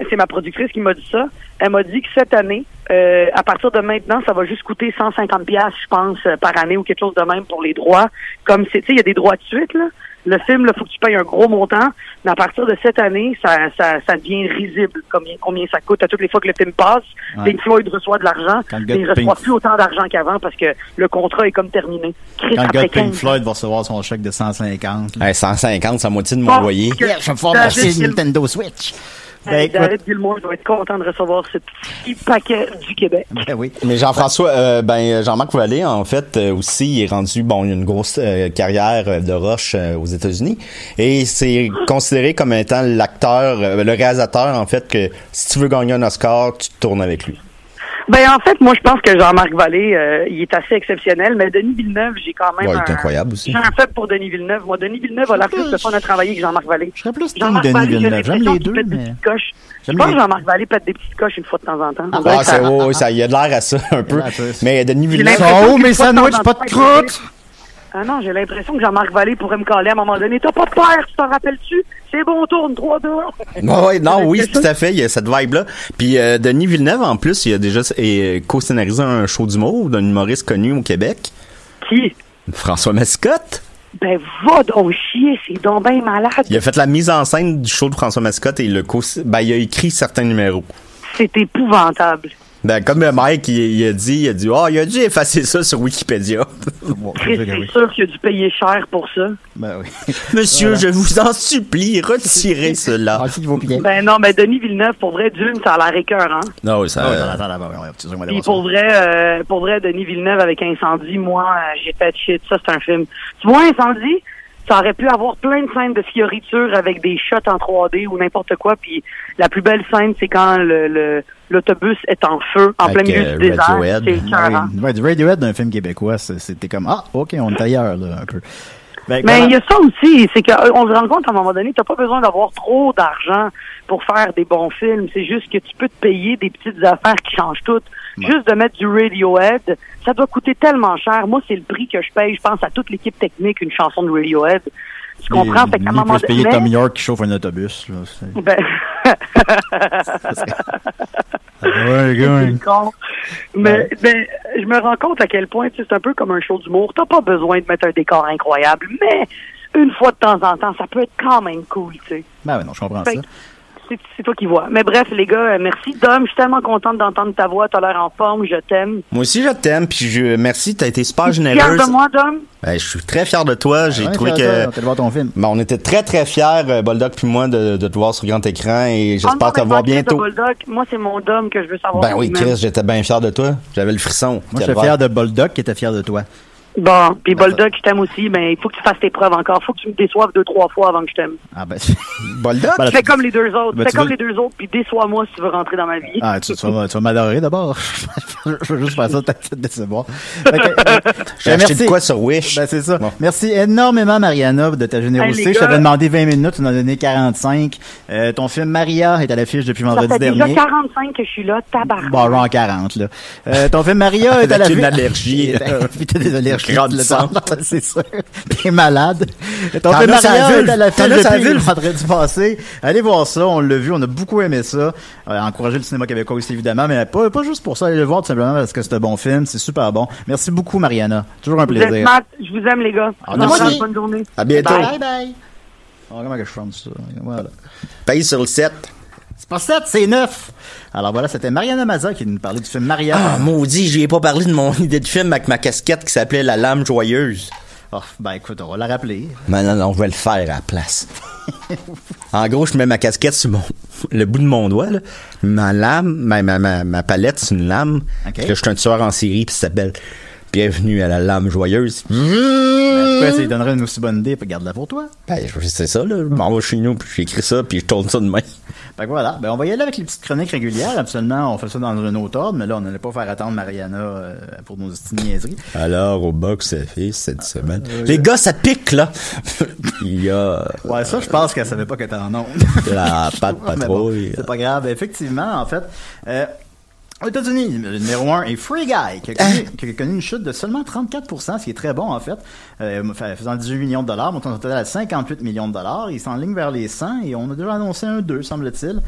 Speaker 8: c'est ma productrice qui m'a dit ça. Elle m'a dit que cette année, euh, à partir de maintenant, ça va juste coûter 150 pièces, je pense, euh, par année ou quelque chose de même pour les droits. Comme c'est, tu sais, il y a des droits de suite là. Le film, il faut que tu payes un gros montant, mais à partir de cette année, ça, ça, ça devient risible combien, combien ça coûte à toutes les fois que le film passe.
Speaker 6: Ouais.
Speaker 8: Pink Floyd reçoit de l'argent, mais il reçoit
Speaker 6: Pink-
Speaker 8: plus autant d'argent qu'avant parce que le contrat est comme terminé. Chris,
Speaker 6: Quand le gars de Pink
Speaker 8: 15
Speaker 6: Floyd va recevoir son chèque de 150. là.
Speaker 7: Hey, 150, c'est la moitié de mon loyer.
Speaker 6: je vais me faire Nintendo Switch. Ben,
Speaker 8: Hey,
Speaker 6: écoute,
Speaker 8: David Gilmour doit être content de recevoir ce petit paquet du Québec.
Speaker 6: ben oui.
Speaker 7: Mais Jean-François, euh, ben Jean-Marc Vallée, en fait, euh, aussi, il est rendu, bon, il a une grosse euh, carrière euh, de roche euh, aux États-Unis, et c'est considéré comme étant l'acteur, euh, le réalisateur, en fait, que si tu veux gagner un Oscar, tu te tournes avec lui.
Speaker 8: Ben en fait, moi je pense que Jean-Marc Vallée, euh, il est assez exceptionnel, mais Denis Villeneuve, j'ai quand même
Speaker 7: Ouais, il est
Speaker 8: un,
Speaker 7: incroyable aussi.
Speaker 8: j'ai un fait pour Denis Villeneuve. Moi, Denis Villeneuve a l'air plus de fun à travailler que Jean-Marc Vallée.
Speaker 6: Je serais plus Denis
Speaker 8: Vallée,
Speaker 6: Villeneuve. J'aime les deux, mais...
Speaker 8: petites coches. Je
Speaker 6: J'aime
Speaker 8: pense que Jean-Marc Vallée pète des petites coches une fois de temps en temps.
Speaker 7: Ah, c'est,
Speaker 8: ça-
Speaker 7: ouais, ouais, ça, il a de l'air à ça un peu.
Speaker 6: ça.
Speaker 7: Mais Denis Villeneuve,
Speaker 6: Oh,
Speaker 8: de temps
Speaker 6: sandwichs,
Speaker 8: en
Speaker 6: pas de croûte!
Speaker 8: Ah non, j'ai l'impression que Jean-Marc Vallée pourrait me caler à un moment donné. T'as pas peur, tu t'en rappelles-tu? C'est bon, tourne, 3-2. (laughs)
Speaker 7: Ouais, ouais, non, oui, tout à fait, il y a cette vibe-là. Puis euh, Denis Villeneuve, en plus, il a déjà co-scénarisé un show d'humour d'un humoriste connu au Québec,
Speaker 8: Qui?
Speaker 7: François Mascotte.
Speaker 8: Ben va donc chier, c'est donc ben malade.
Speaker 7: Il a fait la mise en scène du show de François Mascotte et le co ben, il a écrit certains numéros.
Speaker 8: C'est épouvantable.
Speaker 7: Ben, comme Mike, il, il a dit, il a dit, oh, il a dû effacer ça sur Wikipédia. (laughs)
Speaker 6: Bon, c'est sûr oui.
Speaker 8: qu'il a dû payer cher pour ça.
Speaker 6: Ben oui. (laughs)
Speaker 7: Monsieur, je vous en supplie, retirez (laughs) cela.
Speaker 6: Ah.
Speaker 8: Ben non, mais Denis Villeneuve, pour vrai, d'une, ça a l'air écœurant.
Speaker 7: Non, ça,
Speaker 6: Ah, ouais, attends, attends, attends, ouais, excusez-moi
Speaker 8: Puis
Speaker 6: d'avoir
Speaker 8: pour
Speaker 6: ça.
Speaker 8: vrai, euh, pour vrai, Denis Villeneuve avec Incendie, moi, euh, j'ai fait shit. Ça, c'est un film. Tu vois, Incendie, ça aurait pu avoir plein de scènes de fioriture avec des shots en 3D ou n'importe quoi. Puis la plus belle scène, c'est quand le le- l'autobus est en feu, en
Speaker 7: Avec,
Speaker 8: plein milieu
Speaker 7: euh,
Speaker 8: du désert.
Speaker 7: Radiohead.
Speaker 6: Oui. Ouais, du Radiohead d'un film québécois, c'était comme, ah, ok, on est ailleurs, là, un peu. Ben,
Speaker 8: Mais il y a ça aussi, c'est qu'on se rend compte à un moment donné, t'as pas besoin d'avoir trop d'argent pour faire des bons films. C'est juste que tu peux te payer des petites affaires qui changent tout. Juste de mettre du Radiohead, ça doit coûter tellement cher. Moi, c'est le prix que je paye. Je pense à toute l'équipe technique, une chanson de Radiohead. Tu comprends? Fait qu'à un moment
Speaker 6: se payer
Speaker 8: donné...
Speaker 6: Tom York qui chauffe un autobus. Là, (laughs)
Speaker 8: Ben, con. Mais, ben, je me rends compte à quel point c'est un peu comme un show d'humour. T'as pas besoin de mettre un décor incroyable, mais une fois de temps en temps, ça peut être quand même cool, tu sais.
Speaker 6: Ben ouais, non, je comprends
Speaker 8: Fait
Speaker 6: ça.
Speaker 8: C'est toi qui vois. Mais bref, les gars, euh, merci. Dom, je suis tellement contente d'entendre ta voix. T'as l'air en forme. Je t'aime.
Speaker 7: Moi aussi, je t'aime, puis je, merci, t'as été super
Speaker 8: Fier
Speaker 7: généreuse.
Speaker 8: de moi, Dom?
Speaker 7: Ben, je suis très fier de toi. J'ai
Speaker 6: Ouais,
Speaker 7: trouvé que,
Speaker 6: toi, On voir ton film.
Speaker 7: ben, on était très très fiers, euh, Boldoc puis moi, de, de te voir sur grand écran et j'espère te voir bientôt.
Speaker 8: Moi, c'est mon Dom que je veux savoir.
Speaker 7: Ben oui. Chris, j'étais bien fier de toi. J'avais le frisson.
Speaker 6: Moi, je suis fier de Boldoc qui était fier de toi.
Speaker 8: Bon, puis Bulldog, je t'aime aussi, mais il faut que tu fasses tes preuves encore. faut que tu me déçoives deux, trois fois avant que je t'aime.
Speaker 6: Ah ben, (laughs)
Speaker 7: Boldoc?
Speaker 6: Ben,
Speaker 8: Fais comme les deux autres.
Speaker 6: Ben,
Speaker 8: Fais comme
Speaker 6: veux-
Speaker 8: les deux autres, puis déçois-moi si tu veux rentrer dans ma vie.
Speaker 6: ah, tu, tu vas, tu vas m'adorer d'abord. (laughs) je veux juste faire ça, peut-être te décevoir. Fait (laughs) euh,
Speaker 7: J'ai
Speaker 6: ben,
Speaker 7: acheté de quoi sur Wish?
Speaker 6: Ben, c'est ça.
Speaker 7: Bon.
Speaker 6: Merci énormément, Mariana, de ta générosité.
Speaker 8: Hey,
Speaker 6: je t'avais demandé 20 minutes, tu en as donné 45. Euh, ton film Maria est à l'affiche depuis
Speaker 8: Ça
Speaker 6: vendredi
Speaker 8: fait déjà
Speaker 6: dernier.
Speaker 8: 45 que je suis là, tabarnak.
Speaker 6: Bon, genre 40, là. Euh, ton film Maria est à
Speaker 7: Avec
Speaker 6: l'affiche.
Speaker 7: une allergie.
Speaker 6: Puis t'as des allergies.
Speaker 7: Grandissante. (laughs)
Speaker 6: c'est sûr. T'es malade. Ton
Speaker 7: T'en as sa
Speaker 6: l'affiche
Speaker 7: T'en as sa vulve.
Speaker 6: vendredi passé. Allez voir ça, on l'a vu, on a beaucoup aimé ça. Euh, encourager le cinéma québécois aussi, évidemment, mais pas, pas juste pour ça, allez le voir tout simplement parce que c'est un bon film, c'est super bon. Merci beaucoup, Mariana. Toujours un
Speaker 8: Vous
Speaker 6: plaisir.
Speaker 8: Je vous aime, les gars.
Speaker 6: Ah,
Speaker 8: Au
Speaker 6: merci.
Speaker 8: revoir, bonne journée.
Speaker 7: À bientôt.
Speaker 8: Bye.
Speaker 6: bye. Oh, comment que je ferme ça? Voilà.
Speaker 7: Paye sur le 7.
Speaker 6: C'est pas 7, c'est 9. Alors voilà, c'était Mariana Maza qui nous parlait du film Maria.
Speaker 7: Ah, maudit, j'y ai pas parlé de mon (laughs) idée de film avec ma casquette qui s'appelait La Lame Joyeuse.
Speaker 6: Oh, ben écoute, on va la rappeler.
Speaker 7: Mais non, non, je vais le faire à la place. (laughs) en gros, je mets ma casquette sur mon, (laughs) le bout de mon doigt, là. Ma lame, ma, ma, ma, ma palette, c'est une lame.
Speaker 6: Ok.
Speaker 7: Puis là, je suis un tueur en série, puis ça s'appelle Bienvenue à la lame joyeuse.
Speaker 6: Ben, pourquoi ça lui donnerait une aussi bonne idée, puis garde-la pour toi.
Speaker 7: Ben, c'est ça, là. Je m'en vais chez nous, puis j'écris ça, puis je tourne ça demain.
Speaker 6: Fait que voilà, ben on va y aller avec les petites chroniques régulières. Absolument, on fait ça dans un autre ordre, mais là, on n'allait pas faire attendre Mariana euh, pour nos petites niaiseries.
Speaker 7: Alors, au box office cette semaine. Les gars, ça pique, là. (laughs) Il y a
Speaker 6: Ouais, ça, je pense qu'elle savait pas qu'elle était en onde.
Speaker 7: la (laughs) patte
Speaker 6: bon,
Speaker 7: patrouille.
Speaker 6: c'est pas grave. Effectivement, en fait, euh, aux États-Unis, le numéro 1 est Free Guy, qui a, connu, qui a connu une chute de seulement 34% ce qui est très bon, en fait, euh, fa- faisant 18 millions de dollars, montant son total à 58 millions de dollars. Il s'enligne vers les 100 et on a déjà annoncé un 2, semble-t-il.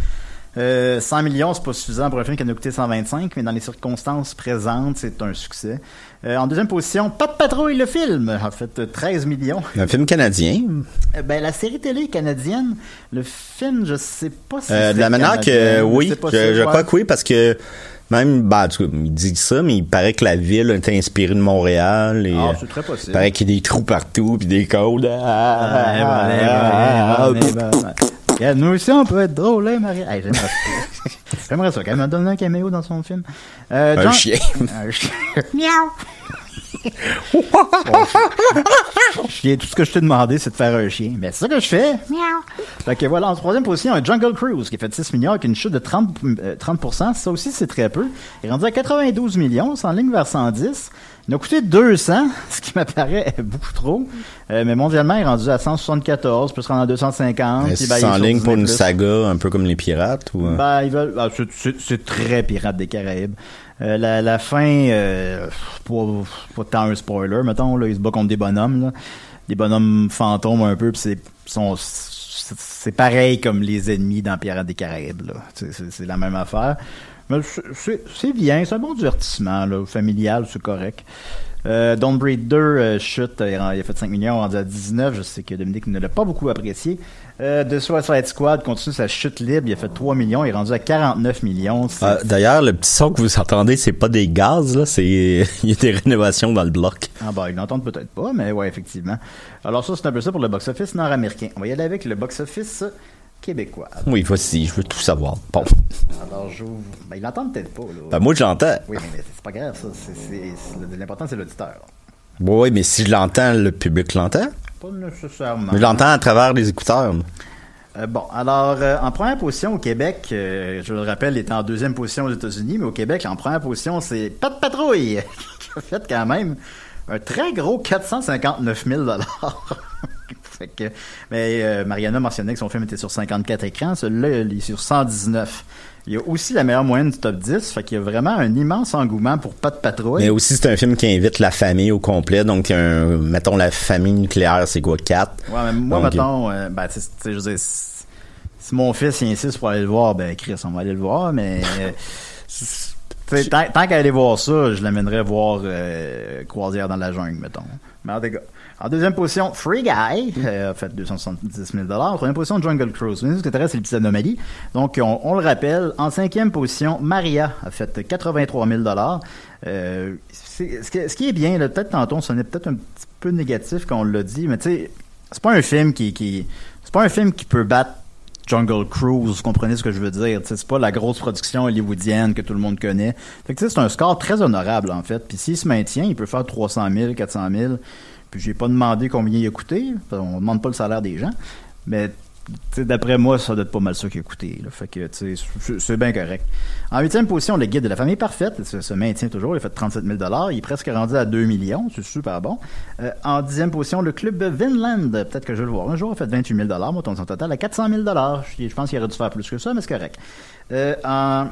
Speaker 6: Euh, 100 millions, c'est pas suffisant pour un film qui en a coûté 125, mais dans les circonstances présentes, c'est un succès. Euh, en deuxième position, Pas de patrouille, le film, a fait euh, 13 millions.
Speaker 7: Un film canadien.
Speaker 6: Euh, Ben, la série télé canadienne, le film, je sais pas si
Speaker 7: Euh, de
Speaker 6: c'est
Speaker 7: la manière que, oui, je, je crois que oui, parce que même, bah, en tout cas, il dit ça, mais il paraît que la ville était inspirée de Montréal. Et,
Speaker 6: Ah,
Speaker 7: euh,
Speaker 6: c'est très possible.
Speaker 7: il paraît qu'il y a des trous partout, puis des codes. Ah, ah, ah,
Speaker 6: nous aussi, on peut être drôle, hein, Marie? Hey, j'aimerais ça. (laughs) J'aimerais ça qu'elle me donne un caméo dans son film. Euh,
Speaker 7: Un chien.
Speaker 6: Un chien. (laughs) Miaou! Tout ce que je t'ai demandé, c'est de faire un chien. Ben, c'est ça que je fais. Miaou! Fait que voilà, en troisième position, un Jungle Cruise qui a fait 6 millions avec une chute de 30, euh, 30%. Ça aussi, c'est très peu. Il est rendu à 92 millions, c'est en ligne vers 110. Il a coûté 200, (laughs) ce qui m'apparaît (laughs) beaucoup trop. Euh, mais mondialement, il est rendu à 174, puis il se rend à 250.
Speaker 7: Est-ce
Speaker 6: puis ben,
Speaker 7: en ligne pour une saga, un peu comme les pirates, ou, euh?
Speaker 6: Ben, ils veulent. ah, c'est- c'est- c'est très Pirates des Caraïbes. Euh, la, la fin, euh, pas, tant un spoiler, mettons, là, il se bat contre des bonhommes, là. Des bonhommes fantômes un peu, puis c'est c'est pareil comme les ennemis dans Pirates des Caraïbes. C'est- la même affaire. Mais c'est bien, c'est un bon divertissement, là, familial, c'est correct. Euh, Don't Breed 2 euh, chute, euh, il a fait 5 millions, rendu à 19. Je sais que Dominique ne l'a pas beaucoup apprécié. Euh, The Suicide Squad continue sa chute libre, il a fait 3 millions, il est rendu à 49 millions.
Speaker 7: Ah, D'ailleurs, le petit son que vous entendez, c'est pas des gaz, là, c'est (laughs) il y a des rénovations dans le bloc.
Speaker 6: Ah bah ils l'entendent peut-être pas, mais ouais, effectivement. Alors ça, c'est un peu ça pour le box-office nord-américain. On va y aller avec le box-office
Speaker 7: Oui, voici, je veux tout savoir. Bon.
Speaker 6: Alors j'ouvre... Ben, ils l'entendent peut-être pas, là.
Speaker 7: Ben, moi, je l'entends.
Speaker 6: Oui, mais c'est pas grave, ça. C'est- c'est- c'est- L'important, c'est l'auditeur.
Speaker 7: Oui, mais si je l'entends, le public l'entend?
Speaker 6: Pas nécessairement.
Speaker 7: Mais je l'entends à travers les écouteurs.
Speaker 6: Euh, bon, alors, euh, en première position au Québec, euh, je le rappelle, il était en deuxième position aux États-Unis, mais au Québec, en première position, c'est Pas de patrouille, (laughs) qui a fait quand même un très gros 459 000 (laughs) Fait que, mais euh, Mariana mentionnait que son film était sur 54 écrans, celui-là, il est sur 119. Il y a aussi la meilleure moyenne du top 10, fait qu'il y a vraiment un immense engouement pour Pas de patrouille.
Speaker 7: Mais aussi, c'est un film qui invite la famille au complet. Donc, un, mettons, la famille nucléaire, c'est quoi, quatre?
Speaker 6: Ouais, mais moi,
Speaker 7: Donc,
Speaker 6: mettons, euh, ben, tu sais, je veux dire, si, mon fils il insiste pour aller le voir, ben, Chris, on va aller le voir, mais, (laughs) euh, tant, tant qu'à aller voir ça, je l'amènerais voir euh, Croisière dans la jungle, mettons. Mais en tout cas, en deuxième position, Free Guy, (laughs) euh, a fait 270 000 En troisième position, Jungle Cruise. Mais ce qui intéresse, c'est les petites anomalies. Donc, on, le rappelle, en cinquième position, Maria a fait 83 000 euh, ce, qui- est bien, peut-être tantôt, on sonnait peut-être un petit peu négatif quand on l'a dit, mais tu sais, c'est pas un film qui, qui c'est pas un film qui peut battre Jungle Cruise, vous comprenez ce que je veux dire. C'est pas la grosse production hollywoodienne que tout le monde connaît. Fait que, c'est un score très honorable, en fait. Puis s'il se maintient, il peut faire 300 000, 400 000. Puis j'ai pas demandé combien il a coûté. On demande pas le salaire des gens. Mais d'après moi, ça doit être pas mal ça qu'il a coûté. Fait que c'est bien correct. En huitième position, le guide de la famille parfaite se, se maintient toujours. Il a fait 37 000 Il est presque rendu à 2 millions. C'est super bon. Euh, en dixième position, le club Vinland. Peut-être que je vais le voir un jour. Il a fait 28 000 Moi, ton total à 400 000 Je, je pense qu'il aurait dû faire plus que ça, mais c'est correct. Euh, en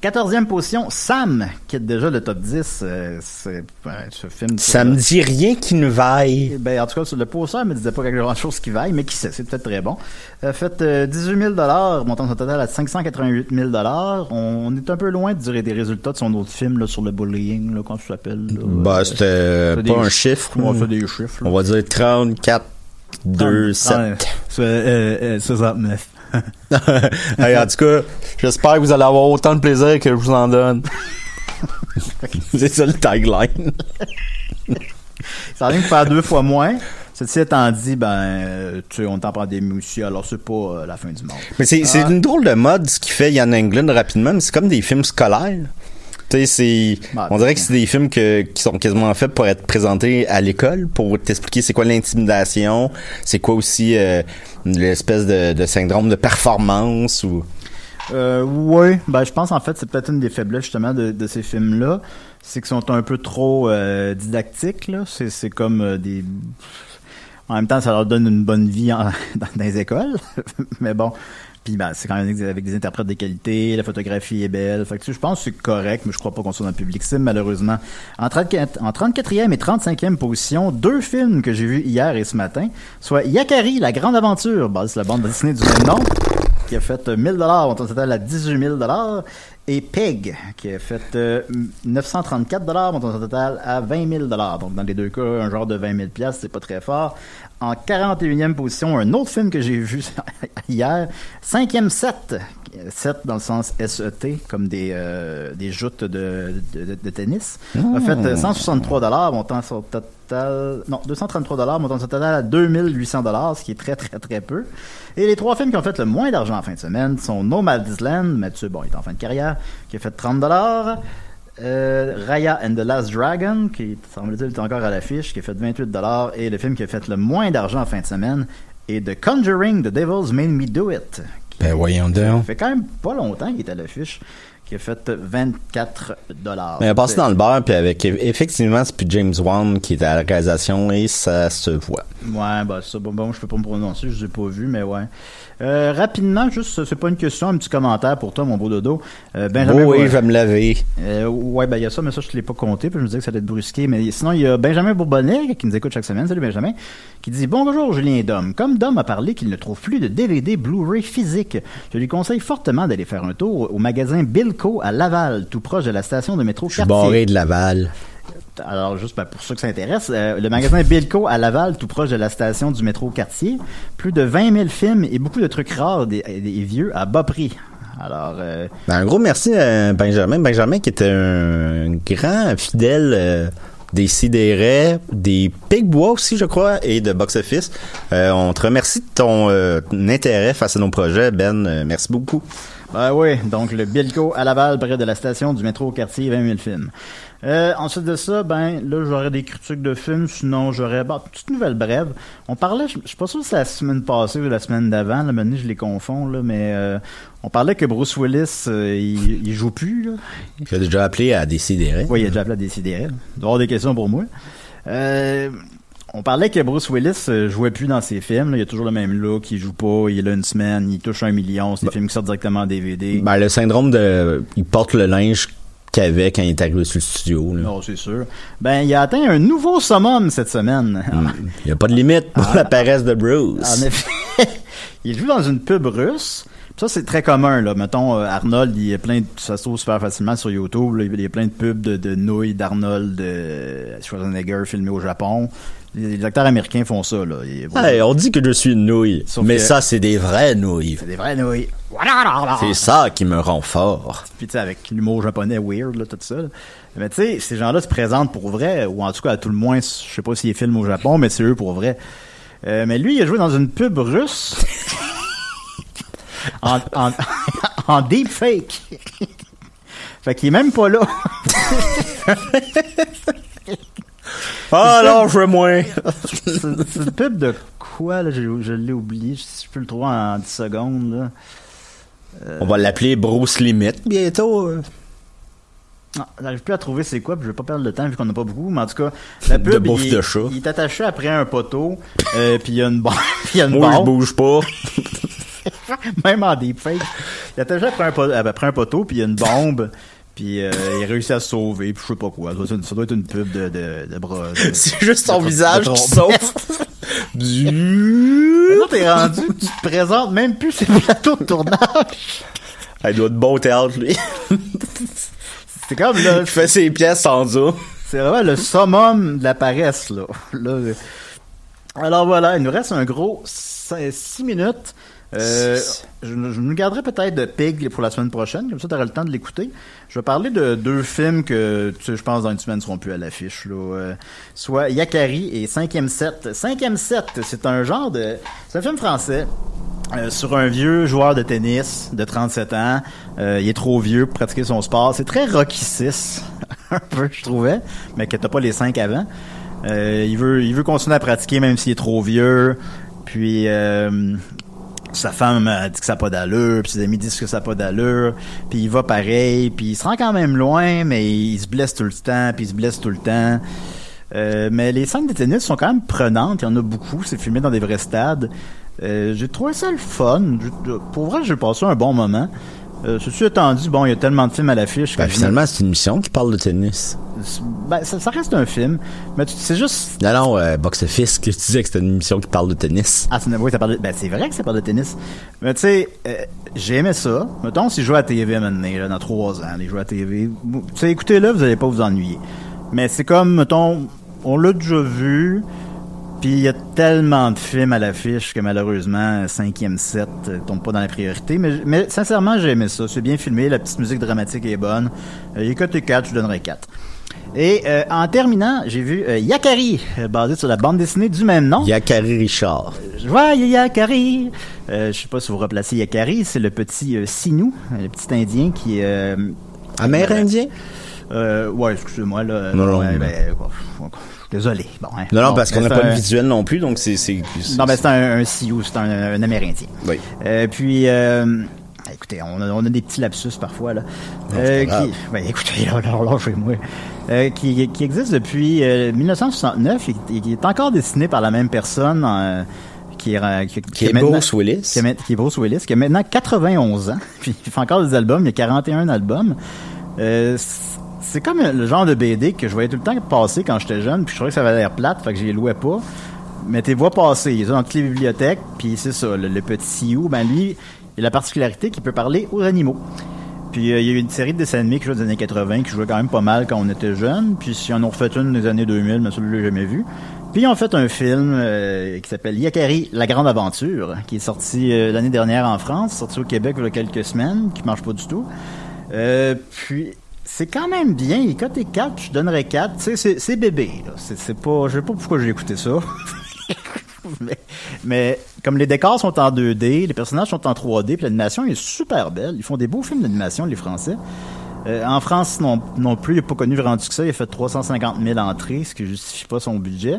Speaker 6: quatorzième position, Sam quitte déjà le top 10. Euh, c'est ouais, ce film.
Speaker 7: Ça me dit rien qui ne vaille.
Speaker 6: Ben, en tout cas, sur le poster, il me disait pas quelque chose qui vaille, mais qui sait, c'est peut-être très bon. Euh, fait euh, 18 000 montant son total à 588 000 On, on est un peu loin de des résultats de son autre film là, sur le bullying, là, comment ça s'appelle. Euh,
Speaker 7: c'était pas un
Speaker 6: chi-
Speaker 7: chiffre.
Speaker 6: Ouais, c'est des chiffres. là.
Speaker 7: On va dire 34, 2,
Speaker 6: Ah,
Speaker 7: 7.
Speaker 6: c'est, euh, euh, 69. (laughs)
Speaker 7: Hey, en tout cas, j'espère que vous allez avoir autant de plaisir que je vous en donne. (laughs) c'est ça le tagline.
Speaker 6: Ça arrive de faire deux fois moins. Ceci étant dit, ben, euh, tu sais, on est en pandémie aussi, alors c'est pas euh, la fin du monde.
Speaker 7: Mais c'est c'est
Speaker 6: Ah.
Speaker 7: une drôle de mode ce qui fait Yann Englund rapidement, mais c'est comme des films scolaires. Tu sais, c'est,
Speaker 6: Bah,
Speaker 7: on dirait que c'est des films que, qui sont quasiment faits pour être présentés à l'école, pour t'expliquer c'est quoi l'intimidation, c'est quoi aussi euh, l'espèce de, de syndrome de performance ou.
Speaker 6: Euh, oui, ben je pense en fait c'est peut-être une des faiblesses justement de, de ces films-là, c'est qu'ils sont un peu trop euh, didactiques là. C'est c'est comme euh, des en même temps ça leur donne une bonne vie en- (laughs) dans, dans les écoles, (laughs) mais bon. Puis ben, c'est quand même avec des interprètes de qualité, la photographie est belle. Fait que, je pense que c'est correct, mais je crois pas qu'on soit dans le public sim, malheureusement. En, 34, en 34e et 35e position, deux films que j'ai vus hier et ce matin, soit Yakari, La Grande Aventure, basée sur la bande dessinée du même nom, qui a fait euh, 1000 dollars, montant total à 18 000 dollars, et Peg, qui a fait euh, 934 dollars, montant total à 20 000 dollars. Donc, dans les deux cas, un genre de 20 000 piastres, c'est pas très fort. En 41e position, un autre film que j'ai vu (laughs) hier, cinquième set, set dans le sens SET, comme des, euh, des joutes de, de, de- tennis, a fait euh, 163 dollars, montant son total, non, 233 dollars, montant son total à 2800 dollars, ce qui est très très très peu. Et les trois films qui ont fait le moins d'argent en fin de semaine sont Nomadland, Mathieu, bon, il est en fin de carrière, qui a fait 30 dollars. Euh, Raya and the Last Dragon, qui semble-t-il est encore à l'affiche, qui a fait 28 dollars, et le film qui a fait le moins d'argent en fin de semaine est The Conjuring, The Devil's Made Me Do It.
Speaker 7: Ben voyons
Speaker 6: Ça fait quand même pas longtemps qu'il est à l'affiche, qui a fait 24 dollars.
Speaker 7: Mais passé dans le bar, puis avec effectivement, c'est plus James Wan qui est à la réalisation et ça se voit.
Speaker 6: Ouais, bah ça, bon, bon, je peux pas me prononcer, je l'ai pas vu, mais ouais. Euh, rapidement, juste, c'est pas une question, un petit commentaire pour toi, mon beau dodo. Euh, Benjamin
Speaker 7: oh oui, je vais me laver.
Speaker 6: Euh, ouais, ben il y a ça, mais ça, je te l'ai pas compté, puis je me disais que ça allait être brusqué. Mais sinon, il y a Benjamin Bourbonnais, qui nous écoute chaque semaine. Salut Benjamin. Qui dit Bonjour Julien Dom. Comme Dom a parlé qu'il ne trouve plus de DVD Blu-ray physique, je lui conseille fortement d'aller faire un tour au magasin Bilco à Laval, tout proche de la station de métro
Speaker 7: Je suis
Speaker 6: Cartier.
Speaker 7: barré de Laval.
Speaker 6: Alors, juste ben, pour ceux qui s'intéressent, euh, le magasin Bilco à Laval, tout proche de la station du métro Quartier, plus de 20 000 films et beaucoup de trucs rares des vieux à bas prix. Alors, euh,
Speaker 7: Ben, un gros merci à Benjamin. Benjamin qui était un grand fidèle euh, des sidérés, des Pigbois aussi, je crois, et de Box Office. On te remercie de ton, ton intérêt face à nos projets, Ben. Merci beaucoup.
Speaker 6: Ben oui, donc le Bilco à Laval, près de la station du métro quartier, 20 000 films. Euh, ensuite de ça, ben là j'aurais des critiques de films, sinon j'aurais bon, petite nouvelle brève. On parlait, je je suis pas sûr si c'est la semaine passée ou la semaine d'avant, là maintenant je les confonds là, mais euh, on parlait que Bruce Willis euh, il, il joue plus là.
Speaker 7: J'ai déjà appelé à sidérés.
Speaker 6: Oui, il a déjà appelé à décider. Il doit y avoir des questions pour moi. Euh, on parlait que Bruce Willis jouait plus dans ses films. là. Il a toujours le même look. Il joue pas. Il est là une semaine. Il touche un million. C'est des films qui sortent directement en DVD.
Speaker 7: Ben, le syndrome de... Il porte le linge qu'il avait quand il est arrivé sur le studio. là.
Speaker 6: Non, c'est sûr. Ben, il a atteint un nouveau summum cette semaine.
Speaker 7: Il n'y a pas de limite pour la paresse de Bruce.
Speaker 6: En effet, (laughs) il joue dans une pub russe. Ça, c'est très commun, là. Mettons, euh, Arnold, il y a plein de, ça se trouve super facilement sur YouTube, là. Il y a plein de pubs de, de nouilles d'Arnold, de Schwarzenegger filmés au Japon. Les, acteurs américains font ça, là.
Speaker 7: Hey, on dit que je suis une nouille,
Speaker 6: Sauf
Speaker 7: mais
Speaker 6: que-
Speaker 7: ça, c'est des vraies nouilles.
Speaker 6: C'est des vraies nouilles.
Speaker 7: C'est ça qui me rend fort.
Speaker 6: Puis tu sais, avec l'humour japonais weird, là, tout ça. là. Mais tu sais, ces gens-là se présentent pour vrai, ou en tout cas, à tout le moins, je sais pas s'ils filment au Japon, mais c'est eux pour vrai. Euh, mais lui, il a joué dans une pub russe. (laughs) en, en, (laughs) en deepfake. fait qu'il est même pas là. (laughs)
Speaker 7: Ah non, je veux moins.
Speaker 6: c'est une pub de quoi, là? Je, je l'ai oublié. Si je peux le trouver en 10 secondes, là.
Speaker 7: On va l'appeler Bruce Limit bientôt. euh.
Speaker 6: Non, j'arrive plus à trouver c'est quoi, puis je vais pas perdre le temps vu qu'on n'a pas beaucoup, mais en tout cas, la
Speaker 7: De
Speaker 6: pub,
Speaker 7: bouffe
Speaker 6: il,
Speaker 7: de chat.
Speaker 6: il est attaché après un poteau, euh, puis il y a une barre, puis (laughs) il y a une
Speaker 7: Moi, je
Speaker 6: barre,
Speaker 7: bouge pas. (laughs)
Speaker 6: même en deepfake. Il est attaché après un, après un poteau, puis il y a une bombe, puis euh, il réussit à se sauver, puis je sais pas quoi. Ça doit être une, ça doit être une pub de, de, de bras. de- (laughs)
Speaker 7: C'est juste
Speaker 6: de
Speaker 7: visage qui. (laughs)
Speaker 6: Mais
Speaker 7: Du...
Speaker 6: Là, t'es rendu, tu te présentes même plus sur le plateau de tournage.
Speaker 7: Il doit être bon théâtre, lui.
Speaker 6: C'est comme, là,
Speaker 7: Il fait ses pièces sans ça.
Speaker 6: C'est vraiment le summum de la paresse, là. Là, Alors voilà, il nous reste un gros 6 minutes. Euh, je, je nous garderai peut-être de Pig pour la semaine prochaine, comme ça tu auras le temps de l'écouter. Je vais parler de deux films que, tu sais, je pense, dans une semaine seront plus à l'affiche. là. Euh, soit Yakari et 5e 7. 5e 7, c'est un genre de... C'est un film français. euh, sur un vieux joueur de tennis de 37 ans. Euh, il est trop vieux pour pratiquer son sport. C'est très Rocky 6, (laughs) un peu, je trouvais, mais que t'as pas les cinq avant. Euh, il veut il veut continuer à pratiquer même s'il est trop vieux. Puis euh, sa femme a dit que ça n'a pas d'allure, puis ses amis disent que ça n'a pas d'allure, puis il va pareil, puis il se rend quand même loin, mais il se blesse tout le temps, puis il se blesse tout le temps. Euh, mais les scènes de tennis sont quand même prenantes, il y en a beaucoup, c'est filmé dans des vrais stades. Euh, j'ai trouvé ça le fun. Pour vrai, j'ai passé un bon moment. Euh, ceci étant dit, bon, il y a tellement de films à l'affiche.
Speaker 7: Ben, finalement, c'est une mission qui parle de tennis.
Speaker 6: Ben, ça, ça reste un film, mais c'est juste
Speaker 7: Non, non, euh, Box Office, que tu disais que c'était une émission qui parle de tennis.
Speaker 6: Ah, c'est oui, ça parle de- ben, c'est vrai que ça parle de tennis. Mais tu sais, euh, j'ai aimé ça. Mettons, si je joue à TV maintenant, là, dans trois ans, les joueurs à TV, tu sais, écoutez-le, vous allez pas vous ennuyer. Mais c'est comme, mettons, on l'a déjà vu, puis il y a tellement de films à l'affiche que malheureusement, cinquième set euh, tombe pas dans la priorité. Mais, mais sincèrement, j'ai aimé ça. C'est bien filmé, la petite musique dramatique est bonne. Euh, il est coté 4, je donnerais 4. Et euh, en terminant, j'ai vu euh, Yakari, euh, basé sur la bande dessinée du même nom.
Speaker 7: Yakari Richard.
Speaker 6: Joyeux Yakari. Euh, je sais pas si vous replacez Yakari, c'est le petit euh, Sinou, le petit Indien qui est... Euh,
Speaker 7: Amérindien?
Speaker 6: euh, ouais, excusez-moi, là.
Speaker 7: Non, non,
Speaker 6: ouais, ben, désolé. Bon, hein.
Speaker 7: Non, non, parce qu'on n'a pas de visuel non plus, donc c'est... c'est-
Speaker 6: Non, mais c'est un, un Sioux, c'est un, un Amérindien.
Speaker 7: Oui.
Speaker 6: Euh, puis, euh, écoutez, on a, on a des petits lapsus parfois, là. Euh, qui, ben, écoutez, là, là, chez moi. Euh, qui, qui existe depuis euh, 1969 et qui est encore dessiné par la même personne, euh, qui est, qui,
Speaker 7: Qui est Bruce Willis.
Speaker 6: Qui est, ma- qui est Bruce Willis, qui a maintenant 91 ans, (laughs) puis il fait encore des albums, il y a 41 albums. Euh, c'est- comme le genre de BD que je voyais tout le temps passer quand j'étais jeune, puis je trouvais que ça avait l'air plate, fait que j'y louais pas. Mais t'es vois passer, il est dans toutes les bibliothèques, puis c'est ça, le, le petit Sioux, ben lui, il a la particularité qu'il peut parler aux animaux. Puis euh, il y a eu une série de dessins animés qui jouaient des années 80, qui jouaient quand même pas mal quand on était jeune, puis si on en refait une des années 2000, mais celui-là, j'ai jamais vu. Puis ils ont fait un film euh, qui s'appelle Yakari, la grande aventure, qui est sorti euh, l'année dernière en France, sorti au Québec il y a quelques semaines, qui marche pas du tout. Puis c'est quand même bien, il cote 4, je donnerais 4. Tu sais, c'est- bébé, c'est pas, je sais pas pourquoi j'ai écouté ça. (laughs) (laughs) mais, comme les décors sont en 2D, les personnages sont en 3D, puis l'animation est super belle. Ils font des beaux films d'animation, les Français. Euh, en France non, non plus, il n'a pas connu vraiment de succès. Il a fait 350 000 entrées, ce qui justifie pas son budget.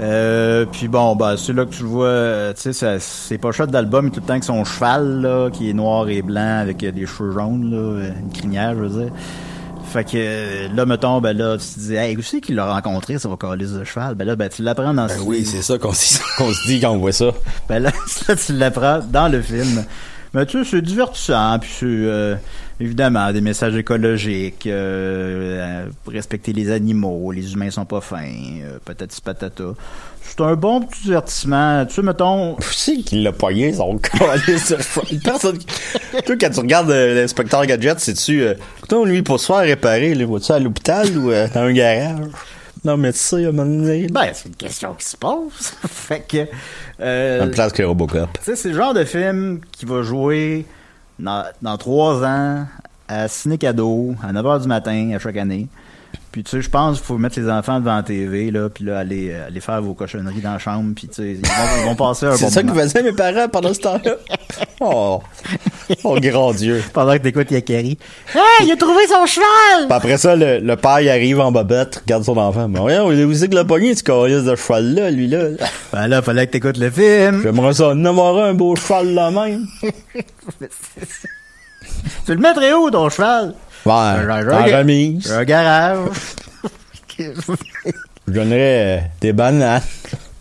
Speaker 6: Euh, puis bon, bah c'est là que tu vois, euh, tu sais, ça- c'est pas shot d'album, tout le temps avec son cheval, là, qui est noir et blanc, avec des cheveux jaunes, là, une crinière, je veux dire. Fait que euh, là, mettons, ben là, tu te dis, hey, où c'est qu'il l'a rencontré, ça va calice de cheval? Ben là, ben tu l'apprends dans
Speaker 7: Ben
Speaker 6: ce
Speaker 7: oui, c'est ça (laughs) qu'on se dit quand on voit ça.
Speaker 6: ben là, (laughs) ça, tu l'apprends dans le film. Mais tu sais, c'est divertissant, puis c'est euh, évidemment des messages écologiques, euh, euh, respecter les animaux, les humains sont pas fins, euh, patati patata. C'est un bon petit divertissement. Tu sais, mettons,
Speaker 7: Qui c'est qui l'a poigné, son? (laughs) Personne qui- Toi, quand tu regardes euh, l'inspecteur Gadget, c'est-tu... Euh, écoute, lui, pour se faire réparer, là, vas-tu à l'hôpital ou dans un garage? Non, mais tu sais, à un moment donné...
Speaker 6: ben, c'est une question qui se pose. (laughs) fait que, euh,
Speaker 7: Même place que Robocop.
Speaker 6: Tu sais, c'est le genre de film qui va jouer dans, trois ans à Ciné Cadeau, à 9h du matin, à chaque année. Puis tu sais, je pense qu'il faut mettre les enfants devant la TV, là, puis là, aller, euh, aller faire vos cochonneries dans la chambre, puis tu sais, ils vont, ils vont passer un
Speaker 7: C'est
Speaker 6: bon
Speaker 7: ça que faisaient mes parents pendant ce temps-là. (laughs) Oh, oh grand Dieu.
Speaker 6: Pendant que t'écoutes Yakari. Hey, il a trouvé son cheval!
Speaker 7: Puis après ça, le, le père, il arrive en bobette, regarde son enfant. Mais voyons, où c'est que le pogné, ce calice de cheval-là, lui-là?
Speaker 6: Ben là, fallait que t'écoutes le film.
Speaker 7: J'aimerais ça en avoir un beau cheval là même. (laughs)
Speaker 6: Tu le mettrais où, ton cheval?
Speaker 7: Ouais, en
Speaker 6: un-
Speaker 7: remise.
Speaker 6: Un garage. (laughs)
Speaker 7: Je donnerais euh, des bananes.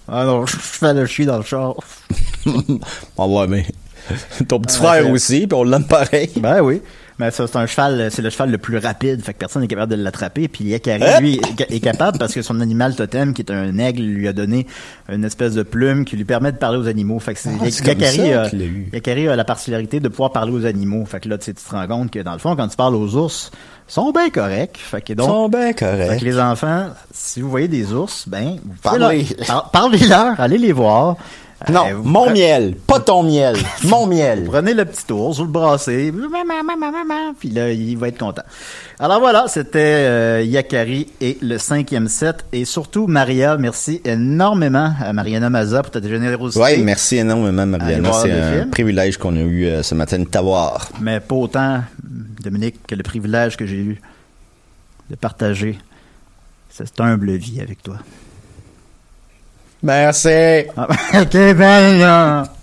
Speaker 6: ah non, je fais le chien dans le char. (laughs)
Speaker 7: Ah ouais, mais ton petit
Speaker 6: Ah,
Speaker 7: frère aussi, puis on l'aime pareil.
Speaker 6: Ben oui. Mais ça, c'est un cheval, c'est le cheval le plus rapide, fait que personne n'est capable de l'attraper. Puis Yakari,
Speaker 7: Hop!
Speaker 6: lui, est, ca- est capable parce que son animal totem, qui est un aigle, lui a donné une espèce de plume qui lui permet de parler aux animaux. Fait que c'est,
Speaker 7: Ah,
Speaker 6: Yakari,
Speaker 7: ça
Speaker 6: a. Yakari a la particularité de pouvoir parler aux animaux. Fait que là, tu sais, tu te rends compte que dans le fond, quand tu parles aux ours, ils sont bien corrects. Fait que
Speaker 7: Ils
Speaker 6: donc,
Speaker 7: sont bien
Speaker 6: fait
Speaker 7: corrects.
Speaker 6: que les enfants, si vous voyez des ours, ben,
Speaker 7: Parlez.
Speaker 6: parlez-leur, allez les voir.
Speaker 7: Non,
Speaker 6: Euh, vous
Speaker 7: mon
Speaker 6: pre-
Speaker 7: miel, pas ton miel, (laughs) mon miel.
Speaker 6: Prenez le petit tour, vous le brassez, puis là, il va être content. Alors voilà, c'était euh, Yakari et le cinquième set. Et surtout, Maria, merci énormément à Mariana Maza pour ta générosité.
Speaker 7: Ouais, merci énormément, Mariana. C'est un privilège qu'on a eu euh, ce matin de t'avoir.
Speaker 6: Mais pas autant, Dominique, que le privilège que j'ai eu de partager cette humble vie avec toi.
Speaker 7: Merci. (laughs)
Speaker 6: Ah.